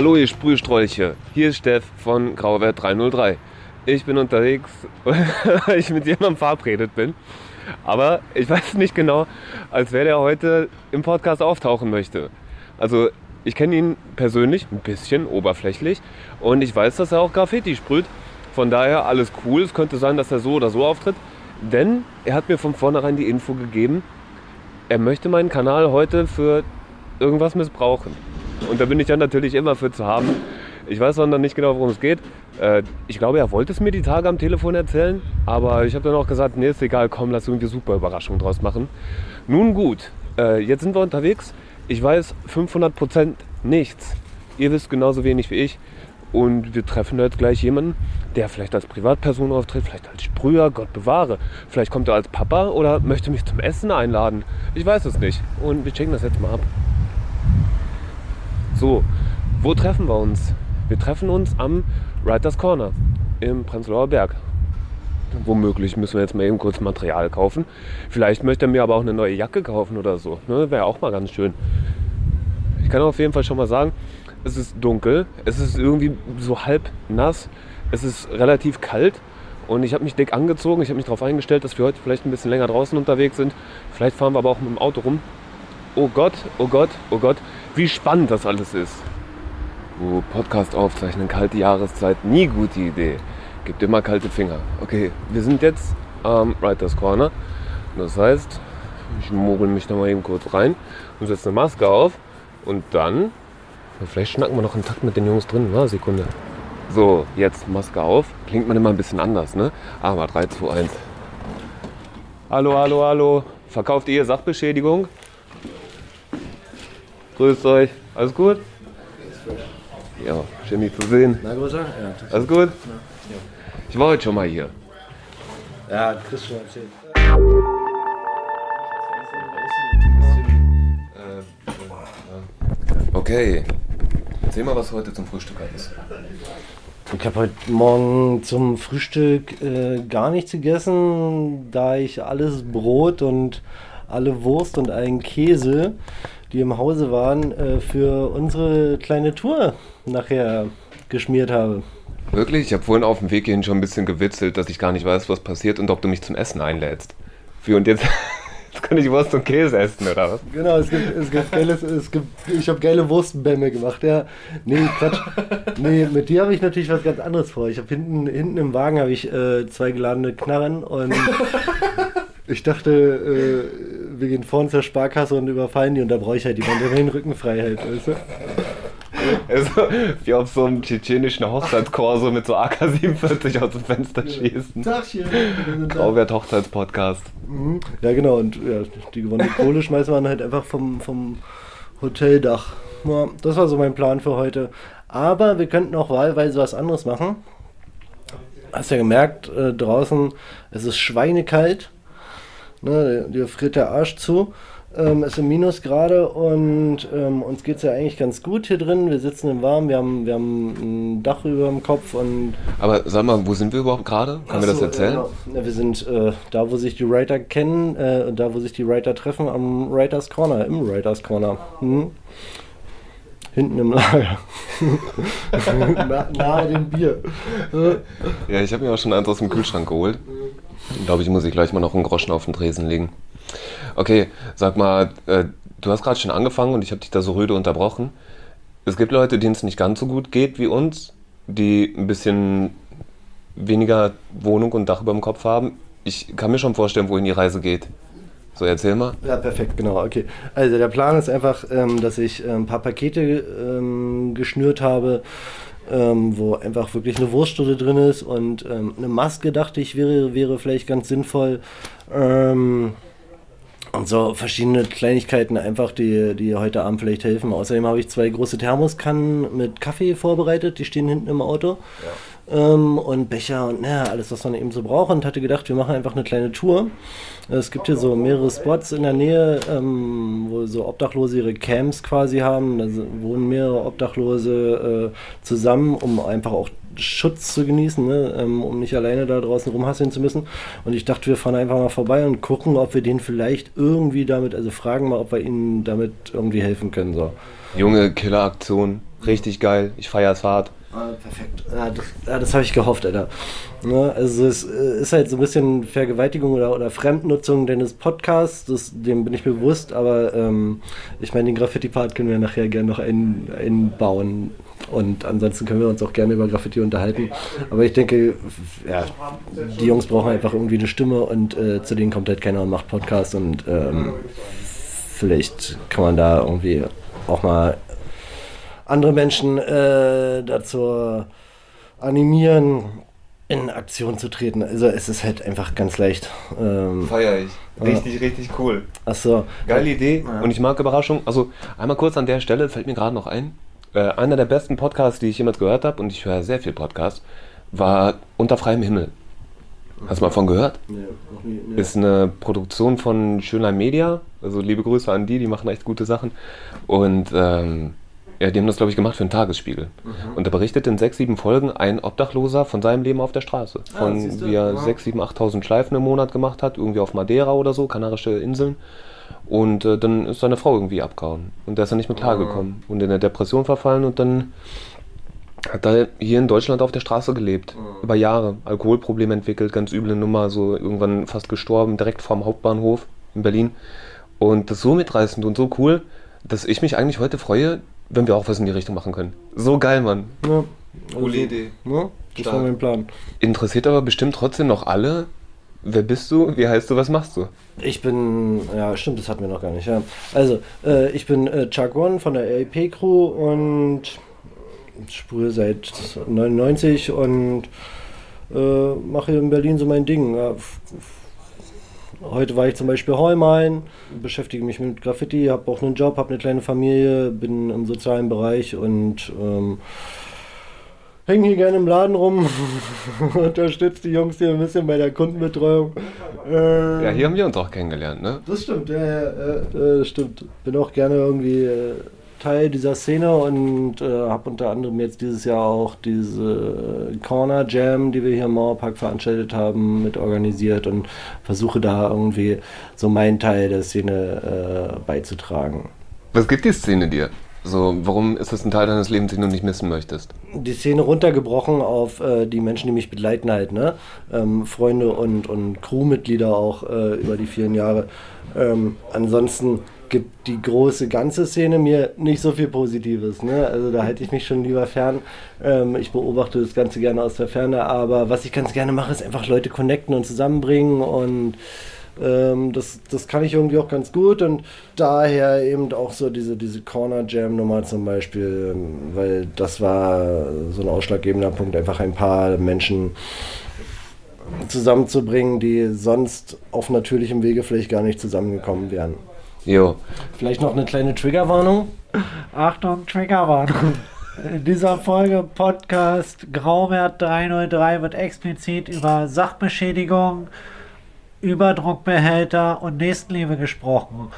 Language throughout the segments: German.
Hallo ihr Sprühstrolche, hier ist Steff von Grauwert 303. Ich bin unterwegs, weil ich mit jemandem verabredet bin. Aber ich weiß nicht genau, als wer der heute im Podcast auftauchen möchte. Also ich kenne ihn persönlich, ein bisschen oberflächlich. Und ich weiß, dass er auch Graffiti sprüht. Von daher alles cool. Es könnte sein, dass er so oder so auftritt. Denn er hat mir von vornherein die Info gegeben, er möchte meinen Kanal heute für irgendwas missbrauchen. Und da bin ich dann natürlich immer für zu haben. Ich weiß noch nicht genau, worum es geht. Äh, ich glaube, er wollte es mir die Tage am Telefon erzählen, aber ich habe dann auch gesagt, nee, ist egal, komm, lass irgendwie super Überraschung draus machen. Nun gut, äh, jetzt sind wir unterwegs. Ich weiß 500% nichts. Ihr wisst genauso wenig wie ich. Und wir treffen jetzt gleich jemanden, der vielleicht als Privatperson auftritt, vielleicht als Sprüher, Gott bewahre. Vielleicht kommt er als Papa oder möchte mich zum Essen einladen. Ich weiß es nicht. Und wir checken das jetzt mal ab. So, wo treffen wir uns? Wir treffen uns am Writers Corner im Prenzlauer Berg. Womöglich müssen wir jetzt mal eben kurz Material kaufen. Vielleicht möchte er mir aber auch eine neue Jacke kaufen oder so. Ne? Wäre auch mal ganz schön. Ich kann auf jeden Fall schon mal sagen, es ist dunkel, es ist irgendwie so halb nass, es ist relativ kalt und ich habe mich dick angezogen. Ich habe mich darauf eingestellt, dass wir heute vielleicht ein bisschen länger draußen unterwegs sind. Vielleicht fahren wir aber auch mit dem Auto rum. Oh Gott, oh Gott, oh Gott, wie spannend das alles ist. Oh, Podcast aufzeichnen, kalte Jahreszeit, nie gute Idee. Gibt immer kalte Finger. Okay, wir sind jetzt am Writers Corner. Das heißt, ich mogel mich da mal eben kurz rein und setze eine Maske auf. Und dann, vielleicht schnacken wir noch einen Takt mit den Jungs drin. Na, Sekunde. So, jetzt Maske auf. Klingt man immer ein bisschen anders, ne? Aber 3, 2, 1. Hallo, hallo, hallo. Verkauft ihr Sachbeschädigung? Grüßt euch. Alles gut? Ja, schön dich zu sehen. Na, Grüße? Ja, Alles gut? Ich war heute schon mal hier. ja Chris schon erzählt. Okay. Erzähl mal, was du heute zum Frühstück hattest. Ich habe heute Morgen zum Frühstück äh, gar nichts gegessen, da ich alles Brot und alle Wurst und allen Käse, die im Hause waren, äh, für unsere kleine Tour nachher geschmiert habe. Wirklich? Ich habe vorhin auf dem Weg hierhin schon ein bisschen gewitzelt, dass ich gar nicht weiß, was passiert und ob du mich zum Essen einlädst. Wie und jetzt, jetzt kann ich Wurst und Käse essen, oder was? Genau, es gibt, es gibt geiles, es gibt, ich habe geile Wurstbämme gemacht, ja. Nee, Quatsch. Nee, mit dir habe ich natürlich was ganz anderes vor. Ich habe hinten, hinten im Wagen habe ich äh, zwei geladene Knarren und ich dachte, äh, wir gehen vorne zur Sparkasse und überfallen die und da brauche ich halt jemanden, der mir den Rücken frei hält, weißt du? Also, wie auf so einem tschetschenischen Hochzeitschor so mit so AK-47 aus dem Fenster schießen. Tagchen. Grauwert Hochzeitspodcast. Mhm. Ja, genau, und ja, die gewonnene Kohle schmeißt man halt einfach vom, vom Hoteldach. Ja, das war so mein Plan für heute. Aber wir könnten auch wahlweise was anderes machen. Hast ja gemerkt, äh, draußen es ist schweinekalt. Ne, dir friert der Arsch zu. Ähm, es sind Minusgrade und ähm, uns geht es ja eigentlich ganz gut hier drin. Wir sitzen im Warmen, wir haben, wir haben ein Dach über dem Kopf und Aber sag mal, wo sind wir überhaupt gerade? Können wir das erzählen? Ja, wir sind äh, da, wo sich die Writer kennen, äh, da, wo sich die Writer treffen, am Writers Corner, im Writers Corner. Hm? Hinten im Lager. Na, nahe dem Bier. Ja, ich habe mir auch schon eins aus dem Kühlschrank geholt. Glaube ich, muss ich gleich mal noch einen Groschen auf den Tresen legen. Okay, sag mal, äh, du hast gerade schon angefangen und ich habe dich da so rüde unterbrochen. Es gibt Leute, denen es nicht ganz so gut geht wie uns, die ein bisschen weniger Wohnung und Dach über dem Kopf haben. Ich kann mir schon vorstellen, wohin die Reise geht. So, erzähl mal. Ja, perfekt, genau, okay. Also der Plan ist einfach, ähm, dass ich äh, ein paar Pakete ähm, geschnürt habe, ähm, wo einfach wirklich eine Wurststulle drin ist und ähm, eine Maske, dachte ich, wäre, wäre vielleicht ganz sinnvoll. Ähm, und so verschiedene Kleinigkeiten einfach, die, die heute Abend vielleicht helfen. Außerdem habe ich zwei große Thermoskannen mit Kaffee vorbereitet, die stehen hinten im Auto. Ähm, und Becher und naja, alles, was man eben so braucht. Und hatte gedacht, wir machen einfach eine kleine Tour. Es gibt hier so mehrere Spots in der Nähe, ähm, wo so Obdachlose ihre Camps quasi haben. Da wohnen mehrere Obdachlose äh, zusammen, um einfach auch Schutz zu genießen, ne? ähm, um nicht alleine da draußen rumhasseln zu müssen. Und ich dachte, wir fahren einfach mal vorbei und gucken, ob wir denen vielleicht irgendwie damit, also fragen mal, ob wir ihnen damit irgendwie helfen können. So. Junge Killeraktion, richtig geil. Ich feier's hart. Ah, perfekt. Ja, das, das habe ich gehofft, Alter. Ne, also es äh, ist halt so ein bisschen Vergewaltigung oder, oder Fremdnutzung deines Podcasts, das, dem bin ich mir bewusst, aber ähm, ich meine, den Graffiti-Part können wir nachher gerne noch ein, einbauen. Und ansonsten können wir uns auch gerne über Graffiti unterhalten. Aber ich denke, ja, die Jungs brauchen einfach irgendwie eine Stimme und äh, zu denen kommt halt keiner und macht Podcast und ähm, vielleicht kann man da irgendwie auch mal andere Menschen äh, dazu animieren, in Aktion zu treten. Also es ist halt einfach ganz leicht. Ähm, Feier ich. Richtig, ja. richtig cool. Ach so. Geile Idee. Ja. Und ich mag Überraschung. Also einmal kurz an der Stelle, fällt mir gerade noch ein. Äh, einer der besten Podcasts, die ich jemals gehört habe, und ich höre sehr viel Podcasts, war Unter freiem Himmel. Hast du mal von gehört? Nee, noch nie. Nee. Ist eine Produktion von Schönlein Media. Also liebe Grüße an die, die machen echt gute Sachen. Und ähm, ja, die haben das, glaube ich, gemacht für einen Tagesspiegel. Mhm. Und da berichtet in sechs, sieben Folgen ein Obdachloser von seinem Leben auf der Straße. Ah, von ah, wie er sechs, sieben, 8.000 Schleifen im Monat gemacht hat, irgendwie auf Madeira oder so, Kanarische Inseln. Und äh, dann ist seine Frau irgendwie abgehauen. Und da ist er nicht mehr klargekommen. Mhm. Und in der Depression verfallen und dann hat er hier in Deutschland auf der Straße gelebt. Mhm. Über Jahre. Alkoholprobleme entwickelt, ganz üble Nummer, so irgendwann fast gestorben, direkt vorm Hauptbahnhof in Berlin. Und das ist so mitreißend und so cool, dass ich mich eigentlich heute freue, wenn wir auch was in die Richtung machen können. So geil, Mann. Ja. Coole also, Idee. Ja, das war mein Plan. Interessiert aber bestimmt trotzdem noch alle. Wer bist du? Wie heißt du? Was machst du? Ich bin, ja, stimmt, das hatten wir noch gar nicht. Ja. Also, äh, ich bin äh, Chuck One von der RIP Crew und spüre seit 99 und äh, mache in Berlin so mein Ding. Ja, Heute war ich zum Beispiel Heumalen, beschäftige mich mit Graffiti, habe auch einen Job, habe eine kleine Familie, bin im sozialen Bereich und ähm, hänge hier gerne im Laden rum, unterstütze die Jungs hier ein bisschen bei der Kundenbetreuung. Ähm, ja, hier haben wir uns auch kennengelernt, ne? Das stimmt, ja, ja, ja das stimmt. Bin auch gerne irgendwie äh, Teil dieser Szene und äh, habe unter anderem jetzt dieses Jahr auch diese Corner Jam, die wir hier im Mauerpark veranstaltet haben, mit organisiert und versuche da irgendwie so meinen Teil der Szene äh, beizutragen. Was gibt die Szene dir? So, warum ist das ein Teil deines Lebens, den du nicht missen möchtest? Die Szene runtergebrochen auf äh, die Menschen, die mich begleiten halt, ne? Ähm, Freunde und, und Crewmitglieder auch äh, über die vielen Jahre. Ähm, ansonsten gibt die große ganze Szene mir nicht so viel Positives. Ne? Also da halte ich mich schon lieber fern. Ähm, ich beobachte das Ganze gerne aus der Ferne, aber was ich ganz gerne mache, ist einfach Leute connecten und zusammenbringen und ähm, das, das kann ich irgendwie auch ganz gut und daher eben auch so diese, diese Corner Jam Nummer zum Beispiel, ähm, weil das war so ein ausschlaggebender Punkt, einfach ein paar Menschen zusammenzubringen, die sonst auf natürlichem Wege vielleicht gar nicht zusammengekommen wären. Jo. Vielleicht noch eine kleine Triggerwarnung. Achtung, Triggerwarnung. In dieser Folge Podcast Graumert 303 wird explizit über Sachbeschädigung, Überdruckbehälter und Nächstenliebe gesprochen.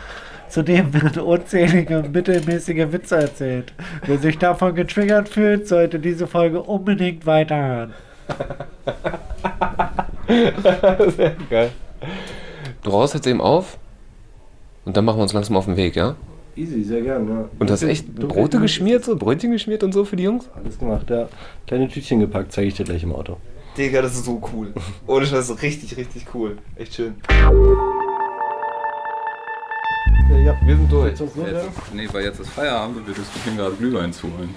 Zudem werden unzählige mittelmäßige Witze erzählt. Wer sich davon getriggert fühlt, sollte diese Folge unbedingt weiterhören. Sehr geil. Du raust jetzt eben auf und dann machen wir uns langsam auf den Weg, ja? Easy, sehr gern, ja. Und hast du echt Brote geschmiert, so Brötchen geschmiert und so für die Jungs? Alles gemacht, ja. Kleine Tütchen gepackt, zeige ich dir gleich im Auto. Digga, das ist so cool. Ohne Scheiß, so richtig, richtig cool. Echt schön. Ja, wir sind durch. Jetzt, nee, weil jetzt ist Feierabend und wir diskutieren gerade Glühwein zu holen.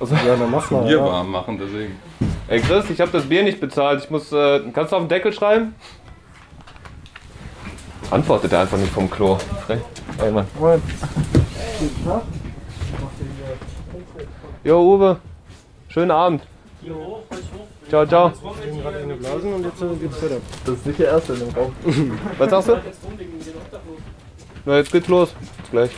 Also, ja, dann mach mal. Bier ja. warm machen, deswegen. Ey Chris, ich habe das Bier nicht bezahlt. Ich muss. Äh, kannst du auf den Deckel schreiben? Antwortet er einfach nicht vom Klo. Frech. Ey, Mann. Jo, Uwe. Schönen Abend. Ciao, ciao. und jetzt geht's weiter. Das ist nicht der Erste in dem Raum. Was sagst du? Na, jetzt geht's los. Bis gleich.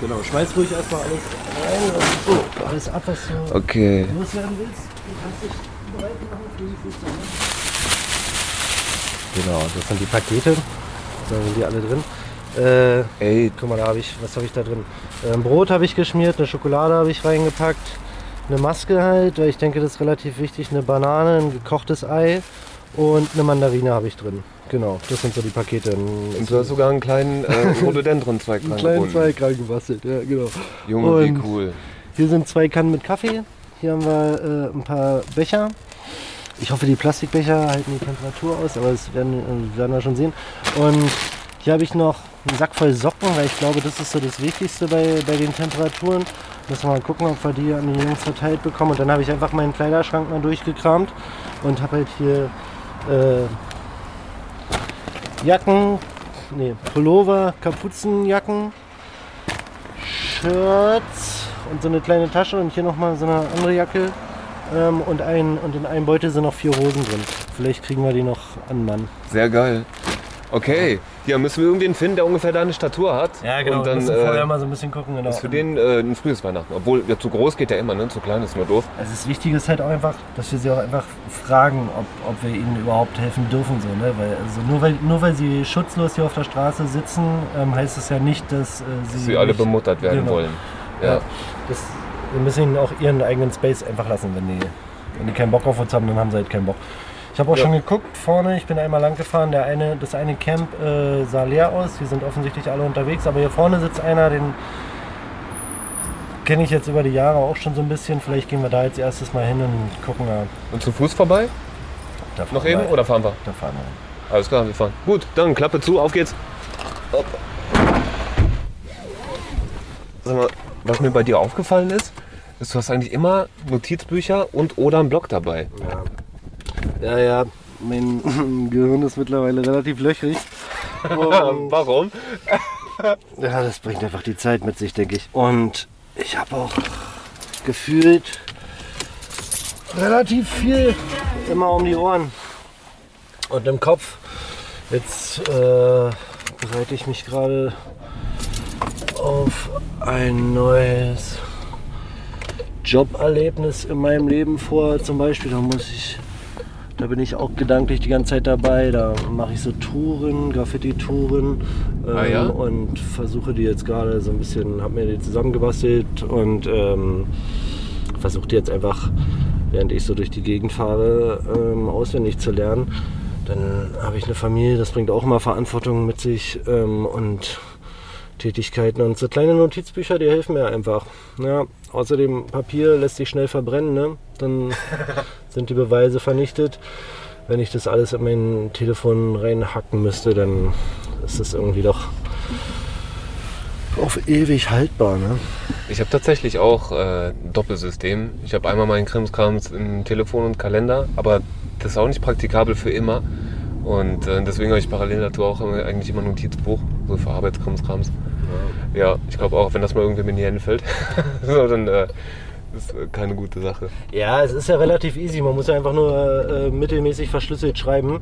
Genau, schmeiß ruhig erstmal alles rein und so, alles ab, was du okay. loswerden willst. Du kannst dich bereit machen für die Fußball. Genau, das sind die Pakete. Da sind die alle drin. Äh, Ey. Guck mal, da habe ich, was habe ich da drin? Ähm, Brot habe ich geschmiert, eine Schokolade habe ich reingepackt, eine Maske halt, weil ich denke, das ist relativ wichtig, eine Banane, ein gekochtes Ei und eine Mandarine habe ich drin. Genau, das sind so die Pakete. Und du hast sogar einen kleinen äh, Rhododendron-Zweig Einen kleinen Zweig reingebastelt, ja genau. Junge, und wie cool. Hier sind zwei Kannen mit Kaffee. Hier haben wir äh, ein paar Becher. Ich hoffe, die Plastikbecher halten die Temperatur aus, aber das werden, äh, werden wir schon sehen. Und hier habe ich noch einen Sack voll Socken, weil ich glaube, das ist so das Wichtigste bei, bei den Temperaturen. Müssen wir mal gucken, ob wir die an die Jungs verteilt bekommen. Und dann habe ich einfach meinen Kleiderschrank mal durchgekramt und habe halt hier äh, Jacken, nee, Pullover, Kapuzenjacken, Shirts und so eine kleine Tasche und hier nochmal so eine andere Jacke. Ähm, und, ein, und in einem Beutel sind noch vier Hosen drin. Vielleicht kriegen wir die noch an Mann. Sehr geil. Okay, ja, müssen wir irgendwen finden, der ungefähr deine Statur hat. Ja, genau. Und dann müssen vorher äh, mal so ein bisschen gucken. Genau. Ist für den äh, ein frühes Weihnachten. Obwohl, ja, zu groß geht ja immer, ne? zu klein ist nur doof. Also das Wichtige ist halt auch einfach, dass wir sie auch einfach fragen, ob, ob wir ihnen überhaupt helfen dürfen. So, ne? weil, also nur, weil, nur weil sie schutzlos hier auf der Straße sitzen, ähm, heißt das ja nicht, dass äh, sie. sie alle bemuttert werden genau. wollen. Ja. ja das, wir müssen ihnen auch ihren eigenen Space einfach lassen, wenn die, wenn die keinen Bock auf uns haben, dann haben sie halt keinen Bock. Ich habe auch ja. schon geguckt vorne, ich bin einmal lang gefahren, der eine, das eine Camp äh, sah leer aus, die sind offensichtlich alle unterwegs, aber hier vorne sitzt einer, den kenne ich jetzt über die Jahre auch schon so ein bisschen. Vielleicht gehen wir da jetzt erstes mal hin und gucken. Und zu Fuß vorbei? Noch eben oder fahren wir? Da fahren wir. Alles klar, wir fahren. Gut, dann Klappe zu, auf geht's. Hopp. Sag mal, was mir bei dir aufgefallen ist, ist, du hast eigentlich immer Notizbücher und oder einen Blog dabei. Ja. Ja, ja, mein Gehirn ist mittlerweile relativ löchrig. Warum? ja, das bringt einfach die Zeit mit sich, denke ich. Und ich habe auch gefühlt relativ viel immer um die Ohren und im Kopf. Jetzt äh, bereite ich mich gerade auf ein neues Joberlebnis in meinem Leben vor. Zum Beispiel, da muss ich da bin ich auch gedanklich die ganze Zeit dabei. Da mache ich so Touren, Graffiti-Touren ähm, ah, ja? und versuche die jetzt gerade so ein bisschen, habe mir die zusammengebastelt und ähm, versuche die jetzt einfach, während ich so durch die Gegend fahre, ähm, auswendig zu lernen. Dann habe ich eine Familie, das bringt auch immer Verantwortung mit sich ähm, und Tätigkeiten und so kleine Notizbücher, die helfen mir einfach. Ja, außerdem Papier lässt sich schnell verbrennen, ne? dann sind die Beweise vernichtet. Wenn ich das alles in mein Telefon reinhacken müsste, dann ist das irgendwie doch auf ewig haltbar. Ne? Ich habe tatsächlich auch äh, ein Doppelsystem. Ich habe einmal meinen Krimskrams in Telefon und Kalender, aber das ist auch nicht praktikabel für immer. Und äh, deswegen habe ich parallel dazu auch eigentlich immer ein Notizbuch, so für Arbeitskrimskrams. Ja, ja ich glaube auch, wenn das mal irgendwie in die Hände fällt, so, dann äh, ist äh, keine gute Sache. Ja, es ist ja relativ easy. Man muss ja einfach nur äh, mittelmäßig verschlüsselt schreiben.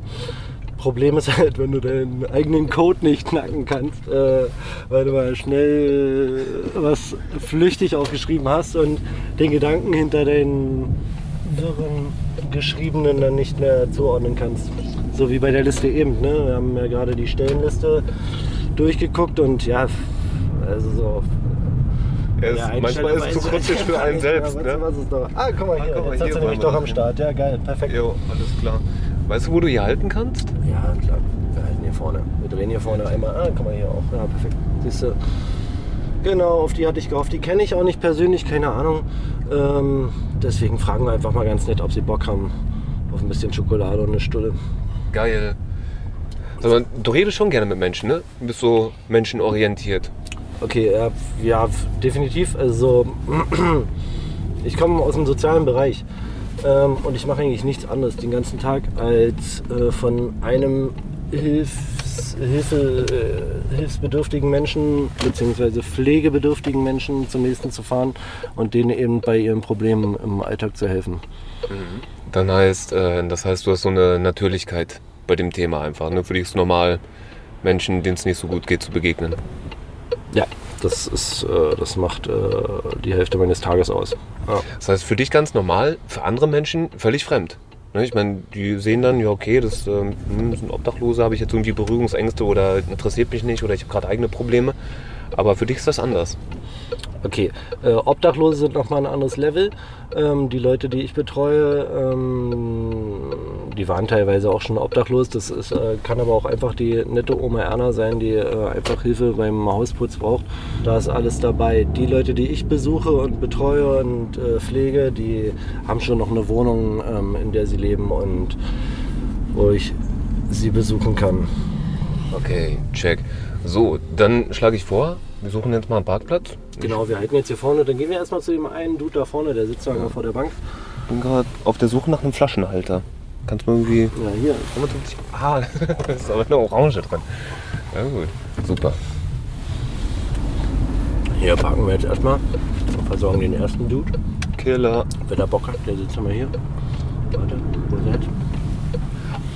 Problem ist halt, wenn du deinen eigenen Code nicht knacken kannst, äh, weil du mal schnell äh, was flüchtig aufgeschrieben hast und den Gedanken hinter den wirren Geschriebenen dann nicht mehr zuordnen kannst. So wie bei der Liste eben. Ne? Wir haben ja gerade die Stellenliste durchgeguckt und ja, also so ja, manchmal ist es zu kryptisch für einen selbst. Ja, ne? Ah, guck mal ah, hier, ah, guck mal, jetzt hier hast du nämlich doch am Start. Ja, geil, perfekt. Jo, alles klar. Weißt du, wo du hier halten kannst? Ja, klar. Wir halten hier vorne. Wir drehen hier vorne einmal. Ah, guck mal hier auch. Ja, perfekt. Siehst du. Genau, auf die hatte ich gehofft. Die kenne ich auch nicht persönlich, keine Ahnung. Ähm, deswegen fragen wir einfach mal ganz nett, ob sie Bock haben auf ein bisschen Schokolade und eine Stulle. Geil. Also, du redest schon gerne mit Menschen, ne? Du bist so menschenorientiert. Okay, ja, ja definitiv. Also, ich komme aus dem sozialen Bereich ähm, und ich mache eigentlich nichts anderes den ganzen Tag, als äh, von einem Hilfs, Hilfe, äh, hilfsbedürftigen Menschen bzw. pflegebedürftigen Menschen zum nächsten zu fahren und denen eben bei ihren Problemen im Alltag zu helfen. Mhm. Dann heißt, äh, das heißt, du hast so eine Natürlichkeit bei dem Thema einfach. Ne? Für dich ist normal, Menschen, denen es nicht so gut geht, zu begegnen. Ja, das, ist, äh, das macht äh, die Hälfte meines Tages aus. Ja. Das heißt, für dich ganz normal, für andere Menschen völlig fremd. Ne, ich meine, die sehen dann, ja okay, das, ähm, hm, sind Obdachlose, habe ich jetzt irgendwie Berührungsängste oder interessiert mich nicht oder ich habe gerade eigene Probleme. Aber für dich ist das anders. Okay, äh, Obdachlose sind nochmal ein anderes Level. Ähm, die Leute, die ich betreue, ähm, die waren teilweise auch schon obdachlos. Das ist, äh, kann aber auch einfach die nette Oma Erna sein, die äh, einfach Hilfe beim Hausputz braucht. Da ist alles dabei. Die Leute, die ich besuche und betreue und äh, pflege, die haben schon noch eine Wohnung, ähm, in der sie leben und wo ich sie besuchen kann. Okay, check. So, dann schlage ich vor, wir suchen jetzt mal einen Parkplatz. Genau, wir halten jetzt hier vorne. Dann gehen wir erstmal zu dem einen Dude da vorne, der sitzt da ja. vor der Bank. Ich bin gerade auf der Suche nach einem Flaschenhalter. Kannst du mir irgendwie. Ja, hier. 55. Ah, da ist aber eine Orange drin. Ja, gut. Super. Hier parken wir jetzt erstmal und versorgen den ersten Dude. Killer. Wer da Bock hat, der sitzt mal hier. Warte, wo seid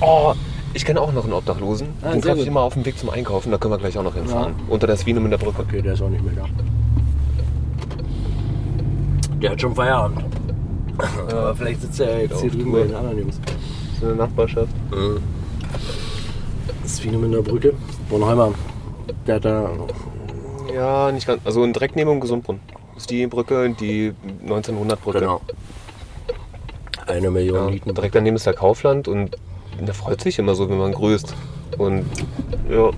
Oh, ich kenne auch noch einen Obdachlosen. Ah, Den treffe ich immer auf dem Weg zum Einkaufen. Da können wir gleich auch noch hinfahren. Ja. Unter der Swinum in der Brücke. Okay, der ist auch nicht mehr da. Der hat schon Feierabend. Aber vielleicht sitzt er jetzt hier drüben bei den anderen Jungs. Ist eine Nachbarschaft. Mhm. Swinum in der Brücke. Bornheimer. Der hat da. Ja, nicht ganz. Also in direkt neben Gesundbrunn. Das ist die Brücke, die 1900-Brücke. Genau. Eine Million ja. Direkt daneben ist der Kaufland und der freut sich immer so, wenn man grüßt. Und ja.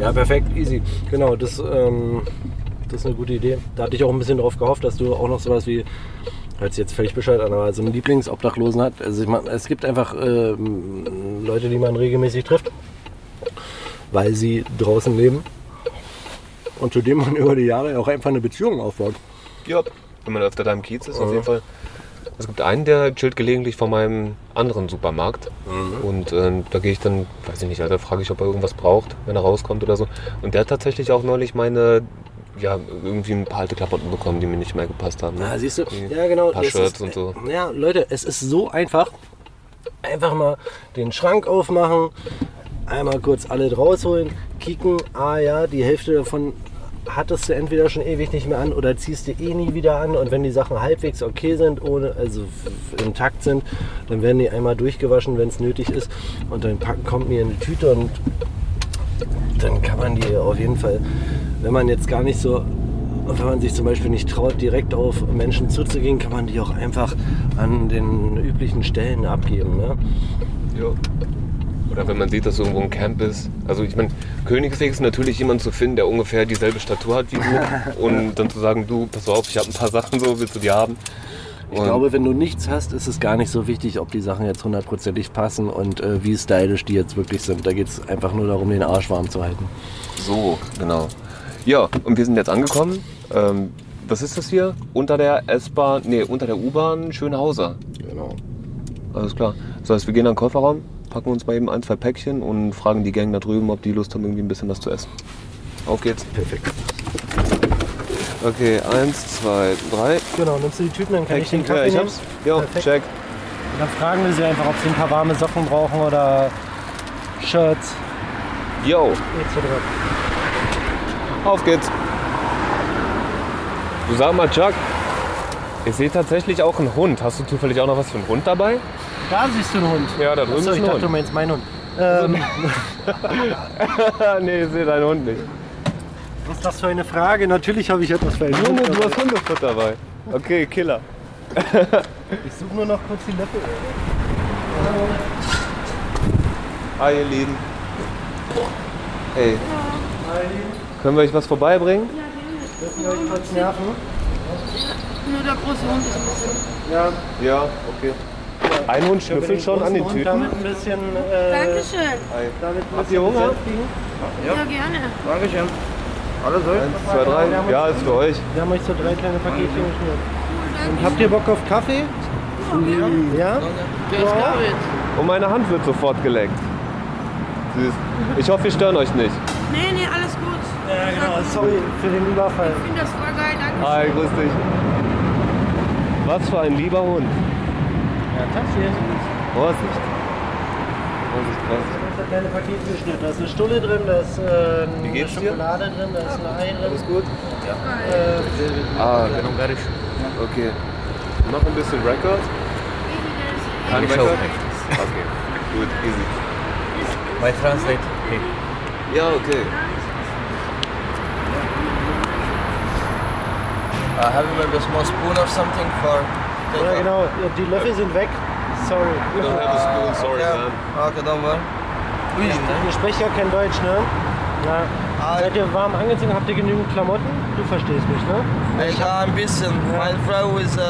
Ja, perfekt, easy. Genau, das, ähm, das ist eine gute Idee. Da hatte ich auch ein bisschen drauf gehofft, dass du auch noch sowas wie, hört sich jetzt völlig Bescheid an, aber so einen Lieblingsobdachlosen hat. Also ich meine, es gibt einfach äh, Leute, die man regelmäßig trifft, weil sie draußen leben und zu dem man über die Jahre auch einfach eine Beziehung aufbaut. Ja, wenn man öfter da im Kiez ist, auf jeden Fall. Es gibt einen, der chillt gelegentlich vor meinem anderen Supermarkt. Mhm. Und äh, da gehe ich dann, weiß ich nicht, da frage ich, ob er irgendwas braucht, wenn er rauskommt oder so. Und der hat tatsächlich auch neulich meine, ja, irgendwie ein paar alte Klamotten bekommen, die mir nicht mehr gepasst haben. Ne? Ja, siehst du? Die ja, genau. Ein paar Shirts ist, und so. Ja, Leute, es ist so einfach. Einfach mal den Schrank aufmachen, einmal kurz alle rausholen, kicken. Ah ja, die Hälfte davon hattest du entweder schon ewig nicht mehr an oder ziehst du eh nie wieder an. Und wenn die Sachen halbwegs okay sind, ohne, also intakt sind, dann werden die einmal durchgewaschen, wenn es nötig ist. Und dann kommt mir in die Tüte und dann kann man die auf jeden Fall, wenn man jetzt gar nicht so, wenn man sich zum Beispiel nicht traut, direkt auf Menschen zuzugehen, kann man die auch einfach an den üblichen Stellen abgeben. Ne? Ja. Oder wenn man sieht, dass irgendwo ein Camp ist. Also ich meine, Königsweg ist natürlich jemand zu finden, der ungefähr dieselbe Statur hat wie du. und dann zu sagen, du, pass auf, ich habe ein paar Sachen so, willst du die haben? Ich glaube, wenn du nichts hast, ist es gar nicht so wichtig, ob die Sachen jetzt hundertprozentig passen und äh, wie stylisch die jetzt wirklich sind. Da geht es einfach nur darum, den Arsch warm zu halten. So, genau. Ja, und wir sind jetzt angekommen. Ähm, was ist das hier? Unter der S-Bahn, nee, unter der U-Bahn Schönhauser. Genau. Alles klar. Das heißt, wir gehen in den Kofferraum, packen uns mal eben ein, zwei Päckchen und fragen die Gang da drüben, ob die Lust haben, irgendwie ein bisschen was zu essen. Auf geht's. Perfekt. Okay, eins, zwei, drei. Genau, nimmst du die Tüten, dann kann Päckchen, ich den Kaffee ja, ich hab's. Jo, Perfekt. check. Und dann fragen wir sie einfach, ob sie ein paar warme Socken brauchen oder Shirts. Yo. Auf geht's. Du sag mal, Chuck, ich sehe tatsächlich auch einen Hund. Hast du zufällig auch noch was für einen Hund dabei? Da siehst du einen Hund. Ja, da drüben Achso, ist ein ich Hund. dachte, du meinst meinen Hund. Ähm. nee, ich sehe deinen Hund nicht. Was ist das für eine Frage? Natürlich habe ich etwas für einen Junge, Hund. Du hast Hundefutter dabei. Okay, Killer. ich suche nur noch kurz die Löffel. Hi, ihr Lieben. Hey. Hi. Können wir euch was vorbeibringen? Ja, gerne. Dürfen wir euch kurz nerven? Nur der große Hund ist ein bisschen. Ja. Ja, okay. Ein Hund schnüffelt schon an den Tüten. Damit ein bisschen, äh, Dankeschön. Damit ein Habt ihr Hunger? Ja. ja, gerne. Dankeschön. Alles soll? Eins, zwei, drei. Ja, ist für euch. Wir haben euch so drei kleine Paketchen geschnürt. Und habt ihr Bock auf Kaffee? Ja? Ja? ja. Und meine Hand wird sofort geleckt. Süß. Ich hoffe, wir stören euch nicht. Nee, nee, alles gut. Ja, genau. Sorry für den Überfall. Ich finde das voll geil, danke. Hi, grüß dich. Was für ein lieber Hund. Ja, Taxi. Vorsicht. Vorsicht, Vorsicht. Da ist ein kleine Paket geschnitten. Da ist eine Stulle drin, da ist äh, eine Schokolade dir? drin, da ist ein Ei drin. Alles gut? Ja. Äh, ah, okay. Wir machen ein bisschen Record. Kein Record? Okay, gut, easy. My translate. Okay. Ja, okay. Uh, have you maybe a small spoon or something for Ja, genau, ja, die Löffel sind weg. Sorry. We don't have a spoon, sorry, okay. man. Okay, don't worry. Ihr sprecht ja kein Deutsch, ne? Ja. Ah, Seid ihr warm angezogen? Habt ihr genügend Klamotten? Du verstehst mich, ne? Ich kann ein bisschen. Meine Frau ist äh,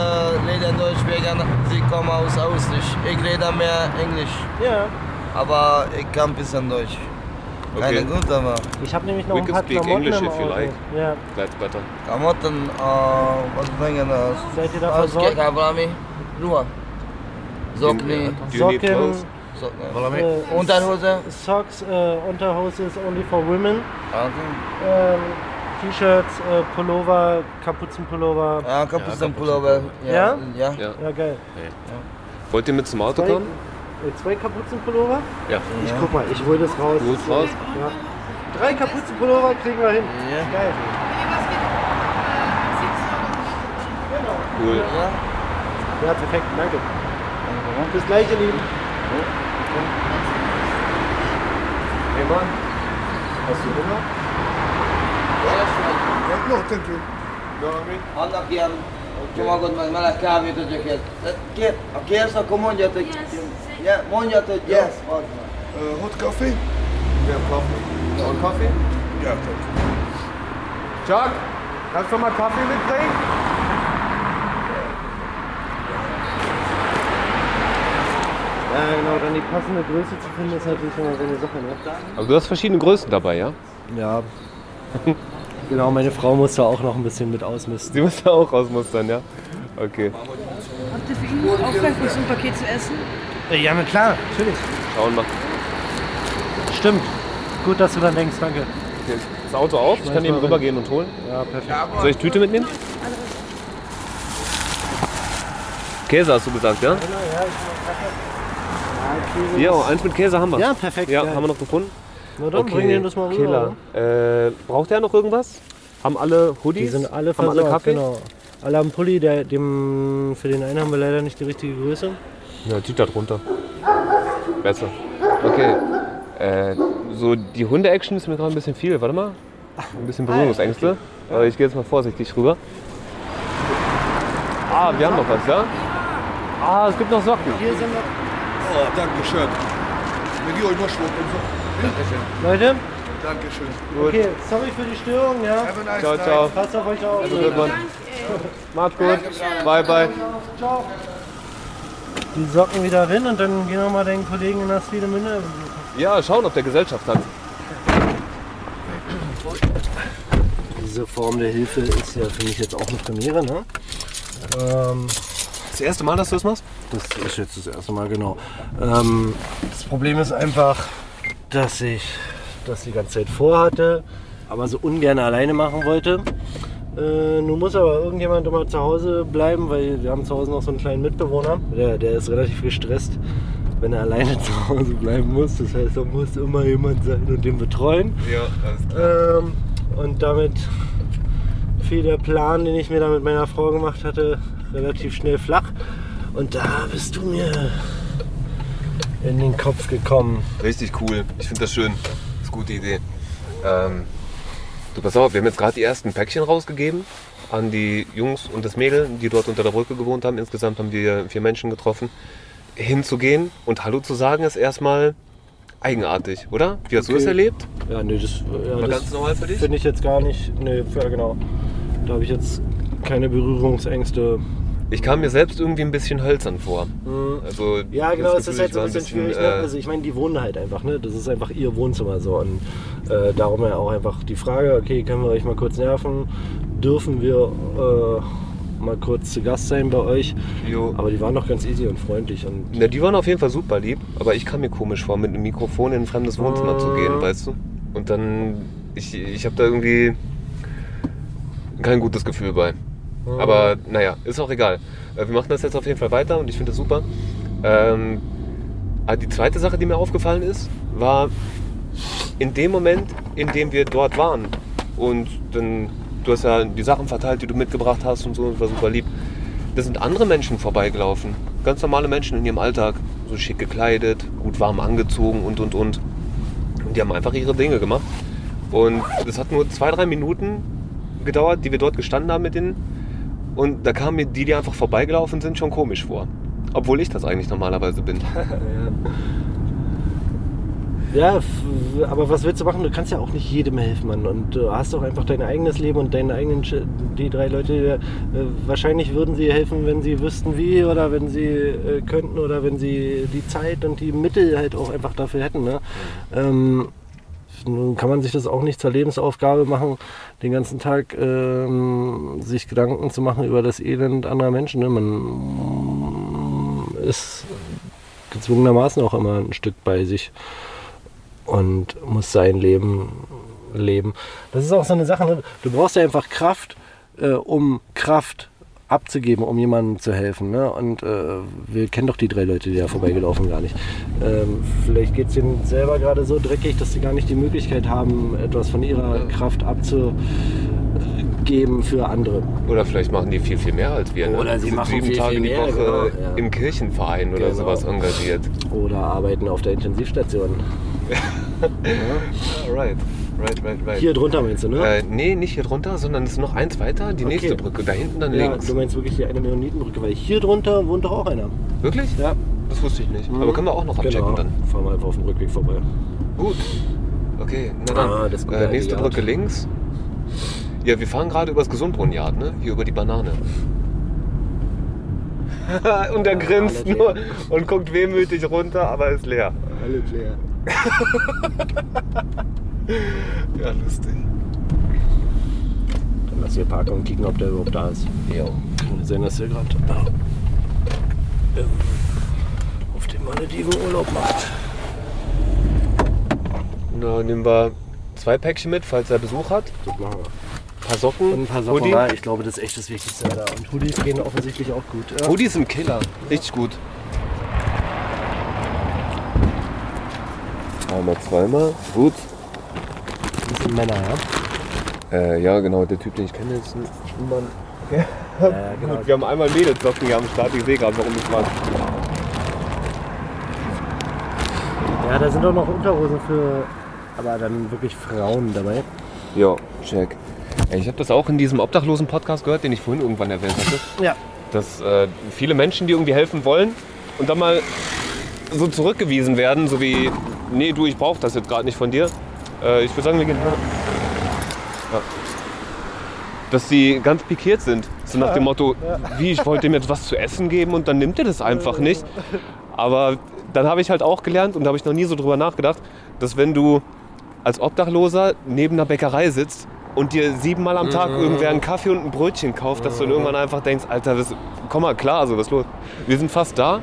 redet Deutsch wegen sie kommt aus Ausland. Ich rede mehr Englisch, Ja. aber ich kann ein bisschen Deutsch. Keine Okay. gut, aber Ich habe nämlich noch We ein can paar speak Klamotten English im if you Auto. like. Ja. That's better. Klamotten, äh, was bringen das? Seid ihr da versorgt? Abrami? Ruhe. Socken, Socken, äh, Unterhose? Socks, äh, Unterhose ist only for women. Okay. Ähm, T-Shirts, äh, Pullover, Kapuzenpullover. Ja, Kapuzenpullover. Ja? Ja? Ja. Ja. Ja, geil. Wollt ihr mit zum Auto kommen? Äh, zwei Kapuzenpullover? Ja. Ich guck mal, ich hol das raus. Du holst raus? Ja. Drei Kapuzenpullover kriegen wir hin. Ja. Geil. Wenn ihr was gibt, 17 Euro. Cool. Ja. Ja, perfekt, danke. Bis gleich, ihr Lieben. Hey Mann, hast du Hunger? No, thank you. Annak ilyen csomagot, meg meleg kávét egy. Tehát Kér, ha kérsz, akkor mondjad, hogy... Ja, mondjad, hogy yes, vagy. Uh, hot coffee? Yeah, coffee. You want coffee? Yeah, thank you. Chuck, kannst du mal Kaffee mitbringen? Ja, genau, dann die passende Größe zu finden, ist natürlich immer so eine Sache, ne? Aber du hast verschiedene Größen dabei, ja? Ja. genau, meine Frau muss da auch noch ein bisschen mit ausmisten. Sie muss da auch rausmustern, ja? Okay. Habt ihr für ihn auch vielleicht noch so ein Paket zu essen? Ja, na klar, natürlich. Schauen wir. Stimmt. Gut, dass du dann denkst, danke. Okay. Das Auto auf, ich kann eben rübergehen und holen. Ja, perfekt. Soll ich Tüte mitnehmen? Käse hast du gesagt, ja? Ja, eins mit Käse haben wir. Ja, perfekt. Ja, geil. haben wir noch gefunden? Na dann, bring den das mal rüber. Killer. Äh, braucht er noch irgendwas? Haben alle Hoodies? Die sind alle haben versorgt, alle Kaffee? genau. Alle haben Pulli, der, dem, für den einen haben wir leider nicht die richtige Größe. Ja, die da drunter. Besser. Okay. Äh, so die Hunde-Action ist mir gerade ein bisschen viel. Warte mal. Ein bisschen Berührungsängste. Aber ich gehe jetzt mal vorsichtig rüber. Ah, wir haben noch was, ja? Ah, es gibt noch Socken. Hier sind noch. Oh, danke schön. Mit euch noch Schmuck und so. Leute, Danke schön. okay, sorry für die Störung, ja. Have a nice Ciao, night. ciao. Passt auf euch auf. Also, gut, Mann. Macht's gut. Bye, bye. Ciao. Die Socken wieder rein und dann gehen wir mal deinen Kollegen in das Swinemünde besuchen. Ja, schauen, ob der Gesellschaft hat. Diese Form der Hilfe ist ja für mich jetzt auch eine Premiere, ne? Ähm, Das erste Mal, dass du das machst? Das ist jetzt das erste Mal, genau. Ähm, das Problem ist einfach, dass ich das die ganze Zeit vorhatte, aber so ungern alleine machen wollte. Äh, nun muss aber irgendjemand immer zu Hause bleiben, weil wir haben zu Hause noch so einen kleinen Mitbewohner. Der, der ist relativ gestresst, wenn er alleine zu Hause bleiben muss. Das heißt, da muss immer jemand sein und den betreuen. Ja, alles Ähm, und damit fiel der Plan, den ich mir da mit meiner Frau gemacht hatte, relativ schnell flach. Und da bist du mir in den Kopf gekommen. Richtig cool. Ich finde das schön. Das ist eine gute Idee. Ähm, du pass auf, wir haben jetzt gerade die ersten Päckchen rausgegeben an die Jungs und das Mädel, die dort unter der Brücke gewohnt haben. Insgesamt haben wir vier Menschen getroffen. Hinzugehen und Hallo zu sagen, ist erstmal eigenartig, oder? Wie hast du Okay. das erlebt? Ja, nee, das, ja, War das ganz normal für dich? finde ich jetzt gar nicht. Nee, ja, genau. Da habe ich jetzt keine Berührungsängste. Ich kam mir selbst irgendwie ein bisschen hölzern vor. Mhm. Also, Ja, genau, das es ist halt so ein bisschen schwierig. äh, ne? Also ich meine, die wohnen halt einfach, ne? Das ist einfach ihr Wohnzimmer so. Und äh, darum ja auch einfach die Frage, okay, können wir euch mal kurz nerven? Dürfen wir äh, mal kurz zu Gast sein bei euch? jo. Aber die waren doch ganz easy und freundlich. Und Na, die waren auf jeden Fall super lieb, aber ich kam mir komisch vor, mit einem Mikrofon in ein fremdes Wohnzimmer zu gehen, weißt du? Und dann, ich, ich habe da irgendwie kein gutes Gefühl bei. Aber naja, ist auch egal. Äh, Wir machen das jetzt auf jeden Fall weiter und ich finde das super. Ähm, aber die zweite Sache, die mir aufgefallen ist, war in dem Moment, in dem wir dort waren und dann, du hast ja die Sachen verteilt, die du mitgebracht hast und so, das war super lieb. Da sind andere Menschen vorbeigelaufen. Ganz normale Menschen in ihrem Alltag. so schick gekleidet, gut warm angezogen und und und. Und die haben einfach ihre Dinge gemacht. Und es hat nur zwei, drei Minuten gedauert, die wir dort gestanden haben mit denen. Und da kamen mir die, die einfach vorbeigelaufen sind, schon komisch vor. Obwohl ich das eigentlich normalerweise bin. Ja, aber was willst du machen? Du kannst ja auch nicht jedem helfen, Mann. Und du hast auch einfach dein eigenes Leben und deine eigenen. Sch- Die drei Leute, äh, wahrscheinlich würden sie helfen, wenn sie wüssten wie oder wenn sie äh, könnten oder wenn sie die Zeit und die Mittel halt auch einfach dafür hätten. Ne? Ähm, nun kann man sich das auch nicht zur Lebensaufgabe machen, den ganzen Tag ähm, sich Gedanken zu machen über das Elend anderer Menschen. Ne? Man ist gezwungenermaßen auch immer ein Stück bei sich und muss sein Leben leben. Das ist auch so eine Sache. Ne? Du brauchst ja einfach Kraft, äh, um Kraft abzugeben, um jemandem zu helfen. Ne? Und äh, wir kennen doch die drei Leute, die da vorbeigelaufen gar nicht. Ähm, vielleicht geht es denen selber gerade so dreckig, dass sie gar nicht die Möglichkeit haben, etwas von ihrer Kraft abzugeben für andere. Oder vielleicht machen die viel, viel mehr als wir. Ne? Oder sie sind machen sieben viel, Tage viel die mehr, Woche genau, ja. im Kirchenverein oder Genau. sowas engagiert. Oder arbeiten auf der Intensivstation. Right, right, right, right. Hier drunter meinst du, ne? Äh, nee, nicht hier drunter, sondern es ist noch eins weiter, die Okay. nächste Brücke. Da hinten dann ja, links. du meinst wirklich hier eine Millionitenbrücke, weil hier drunter wohnt doch auch einer. Wirklich? Ja. Das wusste ich nicht. Aber können wir auch noch abchecken Genau. dann. Fahren wir einfach auf dem Rückweg vorbei. Gut. Okay, na dann. Ah, das äh, nächste. Brücke links. Ja, wir fahren gerade übers Gesundbrunnenjard, ne? Hier über die Banane. und er Ja, grinst nur und guckt wehmütig runter, aber ist leer. Alles leer. Ja, lustig. Dann lass hier parken und kicken, ob der überhaupt da ist. Ja. Kann sein, dass der gerade äh, ähm, auf den Malediven Urlaub macht. Na, nehmen wir zwei Päckchen mit, falls er Besuch hat. Das machen wir. Ein paar Socken. Und ein paar Socken. Hoodie. Ja, ich glaube, das ist echt das Wichtigste. Alter. Und Hoodies gehen offensichtlich auch gut. Ja. Hoodies sind Killer. Richtig gut. Einmal, zweimal. Gut. Das sind Männer, ja? Äh, ja, genau, der Typ, den ich kenne, ist ein Mann. Ja, ja, genau. Gut, wir haben einmal Mädelssocken hier am Start. Ich sehe gerade, warum ich mag. Ja, da sind auch noch Unterhosen für, aber dann wirklich Frauen dabei. Ja, check. Ich habe das auch in diesem Obdachlosen-Podcast gehört, den ich vorhin irgendwann erwähnt hatte. Ja. Dass äh, viele Menschen, die irgendwie helfen wollen und dann mal so zurückgewiesen werden, so wie, nee, du, ich brauche das jetzt gerade nicht von dir. Äh, ich würde sagen, wir gehen. Ja. Dass sie ganz pikiert sind. So nach dem Motto, wie, ich wollte ihm jetzt was zu essen geben und dann nimmt er das einfach nicht. Aber dann habe ich halt auch gelernt und da habe ich noch nie so drüber nachgedacht, dass wenn du als Obdachloser neben einer Bäckerei sitzt und dir siebenmal am Tag irgendwer einen Kaffee und ein Brötchen kauft, dass du dann irgendwann einfach denkst, Alter, was, komm mal klar, also was ist los? Wir sind fast da.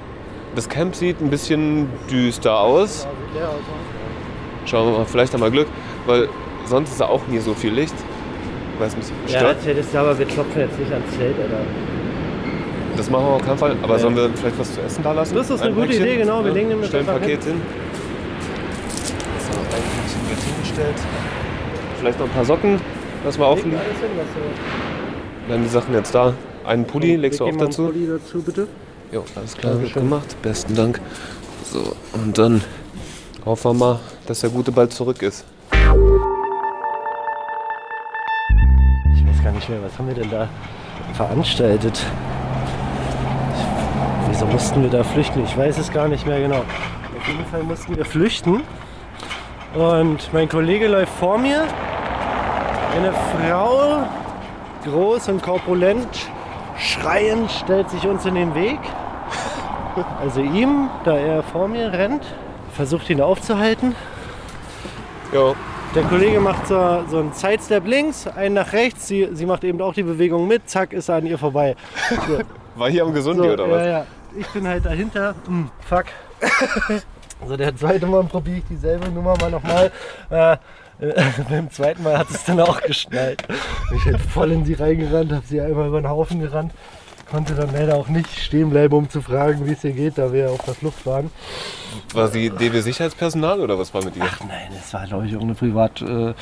Das Camp sieht ein bisschen düster aus. Schauen wir mal, vielleicht haben wir Glück, weil sonst ist da auch nie so viel Licht. Weil es ein bisschen Ja, stört. erzähl das aber wir klopfen jetzt nicht ans Zelt, Alter. Das machen wir auf keinen Fall. Aber Nee. sollen wir vielleicht was zu essen da lassen? Das ist eine Ein gute Päckchen? Idee, genau. Wir legen dem Stellen ein Paket hin. So, ein Päckchen wird hingestellt. Vielleicht noch ein paar Socken, lassen wir hin, du- Dann die Sachen jetzt da. Einen Pulli legst du auch mal einen dazu. Pulli dazu, bitte. Jo, alles klar, wird Dankeschön. gemacht. Besten Dank. So, und dann hoffen wir mal, dass der Gute bald zurück ist. Ich weiß gar nicht mehr, was haben wir denn da veranstaltet? Wieso mussten wir da flüchten? Ich weiß es gar nicht mehr genau. Auf jeden Fall mussten wir flüchten. Und mein Kollege läuft vor mir. Eine Frau, groß und korpulent, schreiend, stellt sich uns in den Weg. Also ihm, da er vor mir rennt, versucht ihn aufzuhalten. Jo, Der Kollege macht so, so einen Sidestep links, einen nach rechts. Sie, sie macht eben auch die Bewegung mit. Zack, ist er an ihr vorbei. So, war hier am Gesundi so, oder ja, was? ja. Ich bin halt dahinter. Hm, fuck. so, der zweite Mal probiere ich dieselbe Nummer mal nochmal. Äh, äh, beim zweiten Mal hat es dann auch geschnallt. Ich bin voll in sie reingerannt, habe sie einmal über den Haufen gerannt. Konnte dann leider auch nicht stehen bleiben, um zu fragen, wie es ihr geht, da wir auf der Flucht waren. War sie DB-Sicherheitspersonal oder was war mit ihr? Ach nein, es war glaube ich irgendeine Privattante.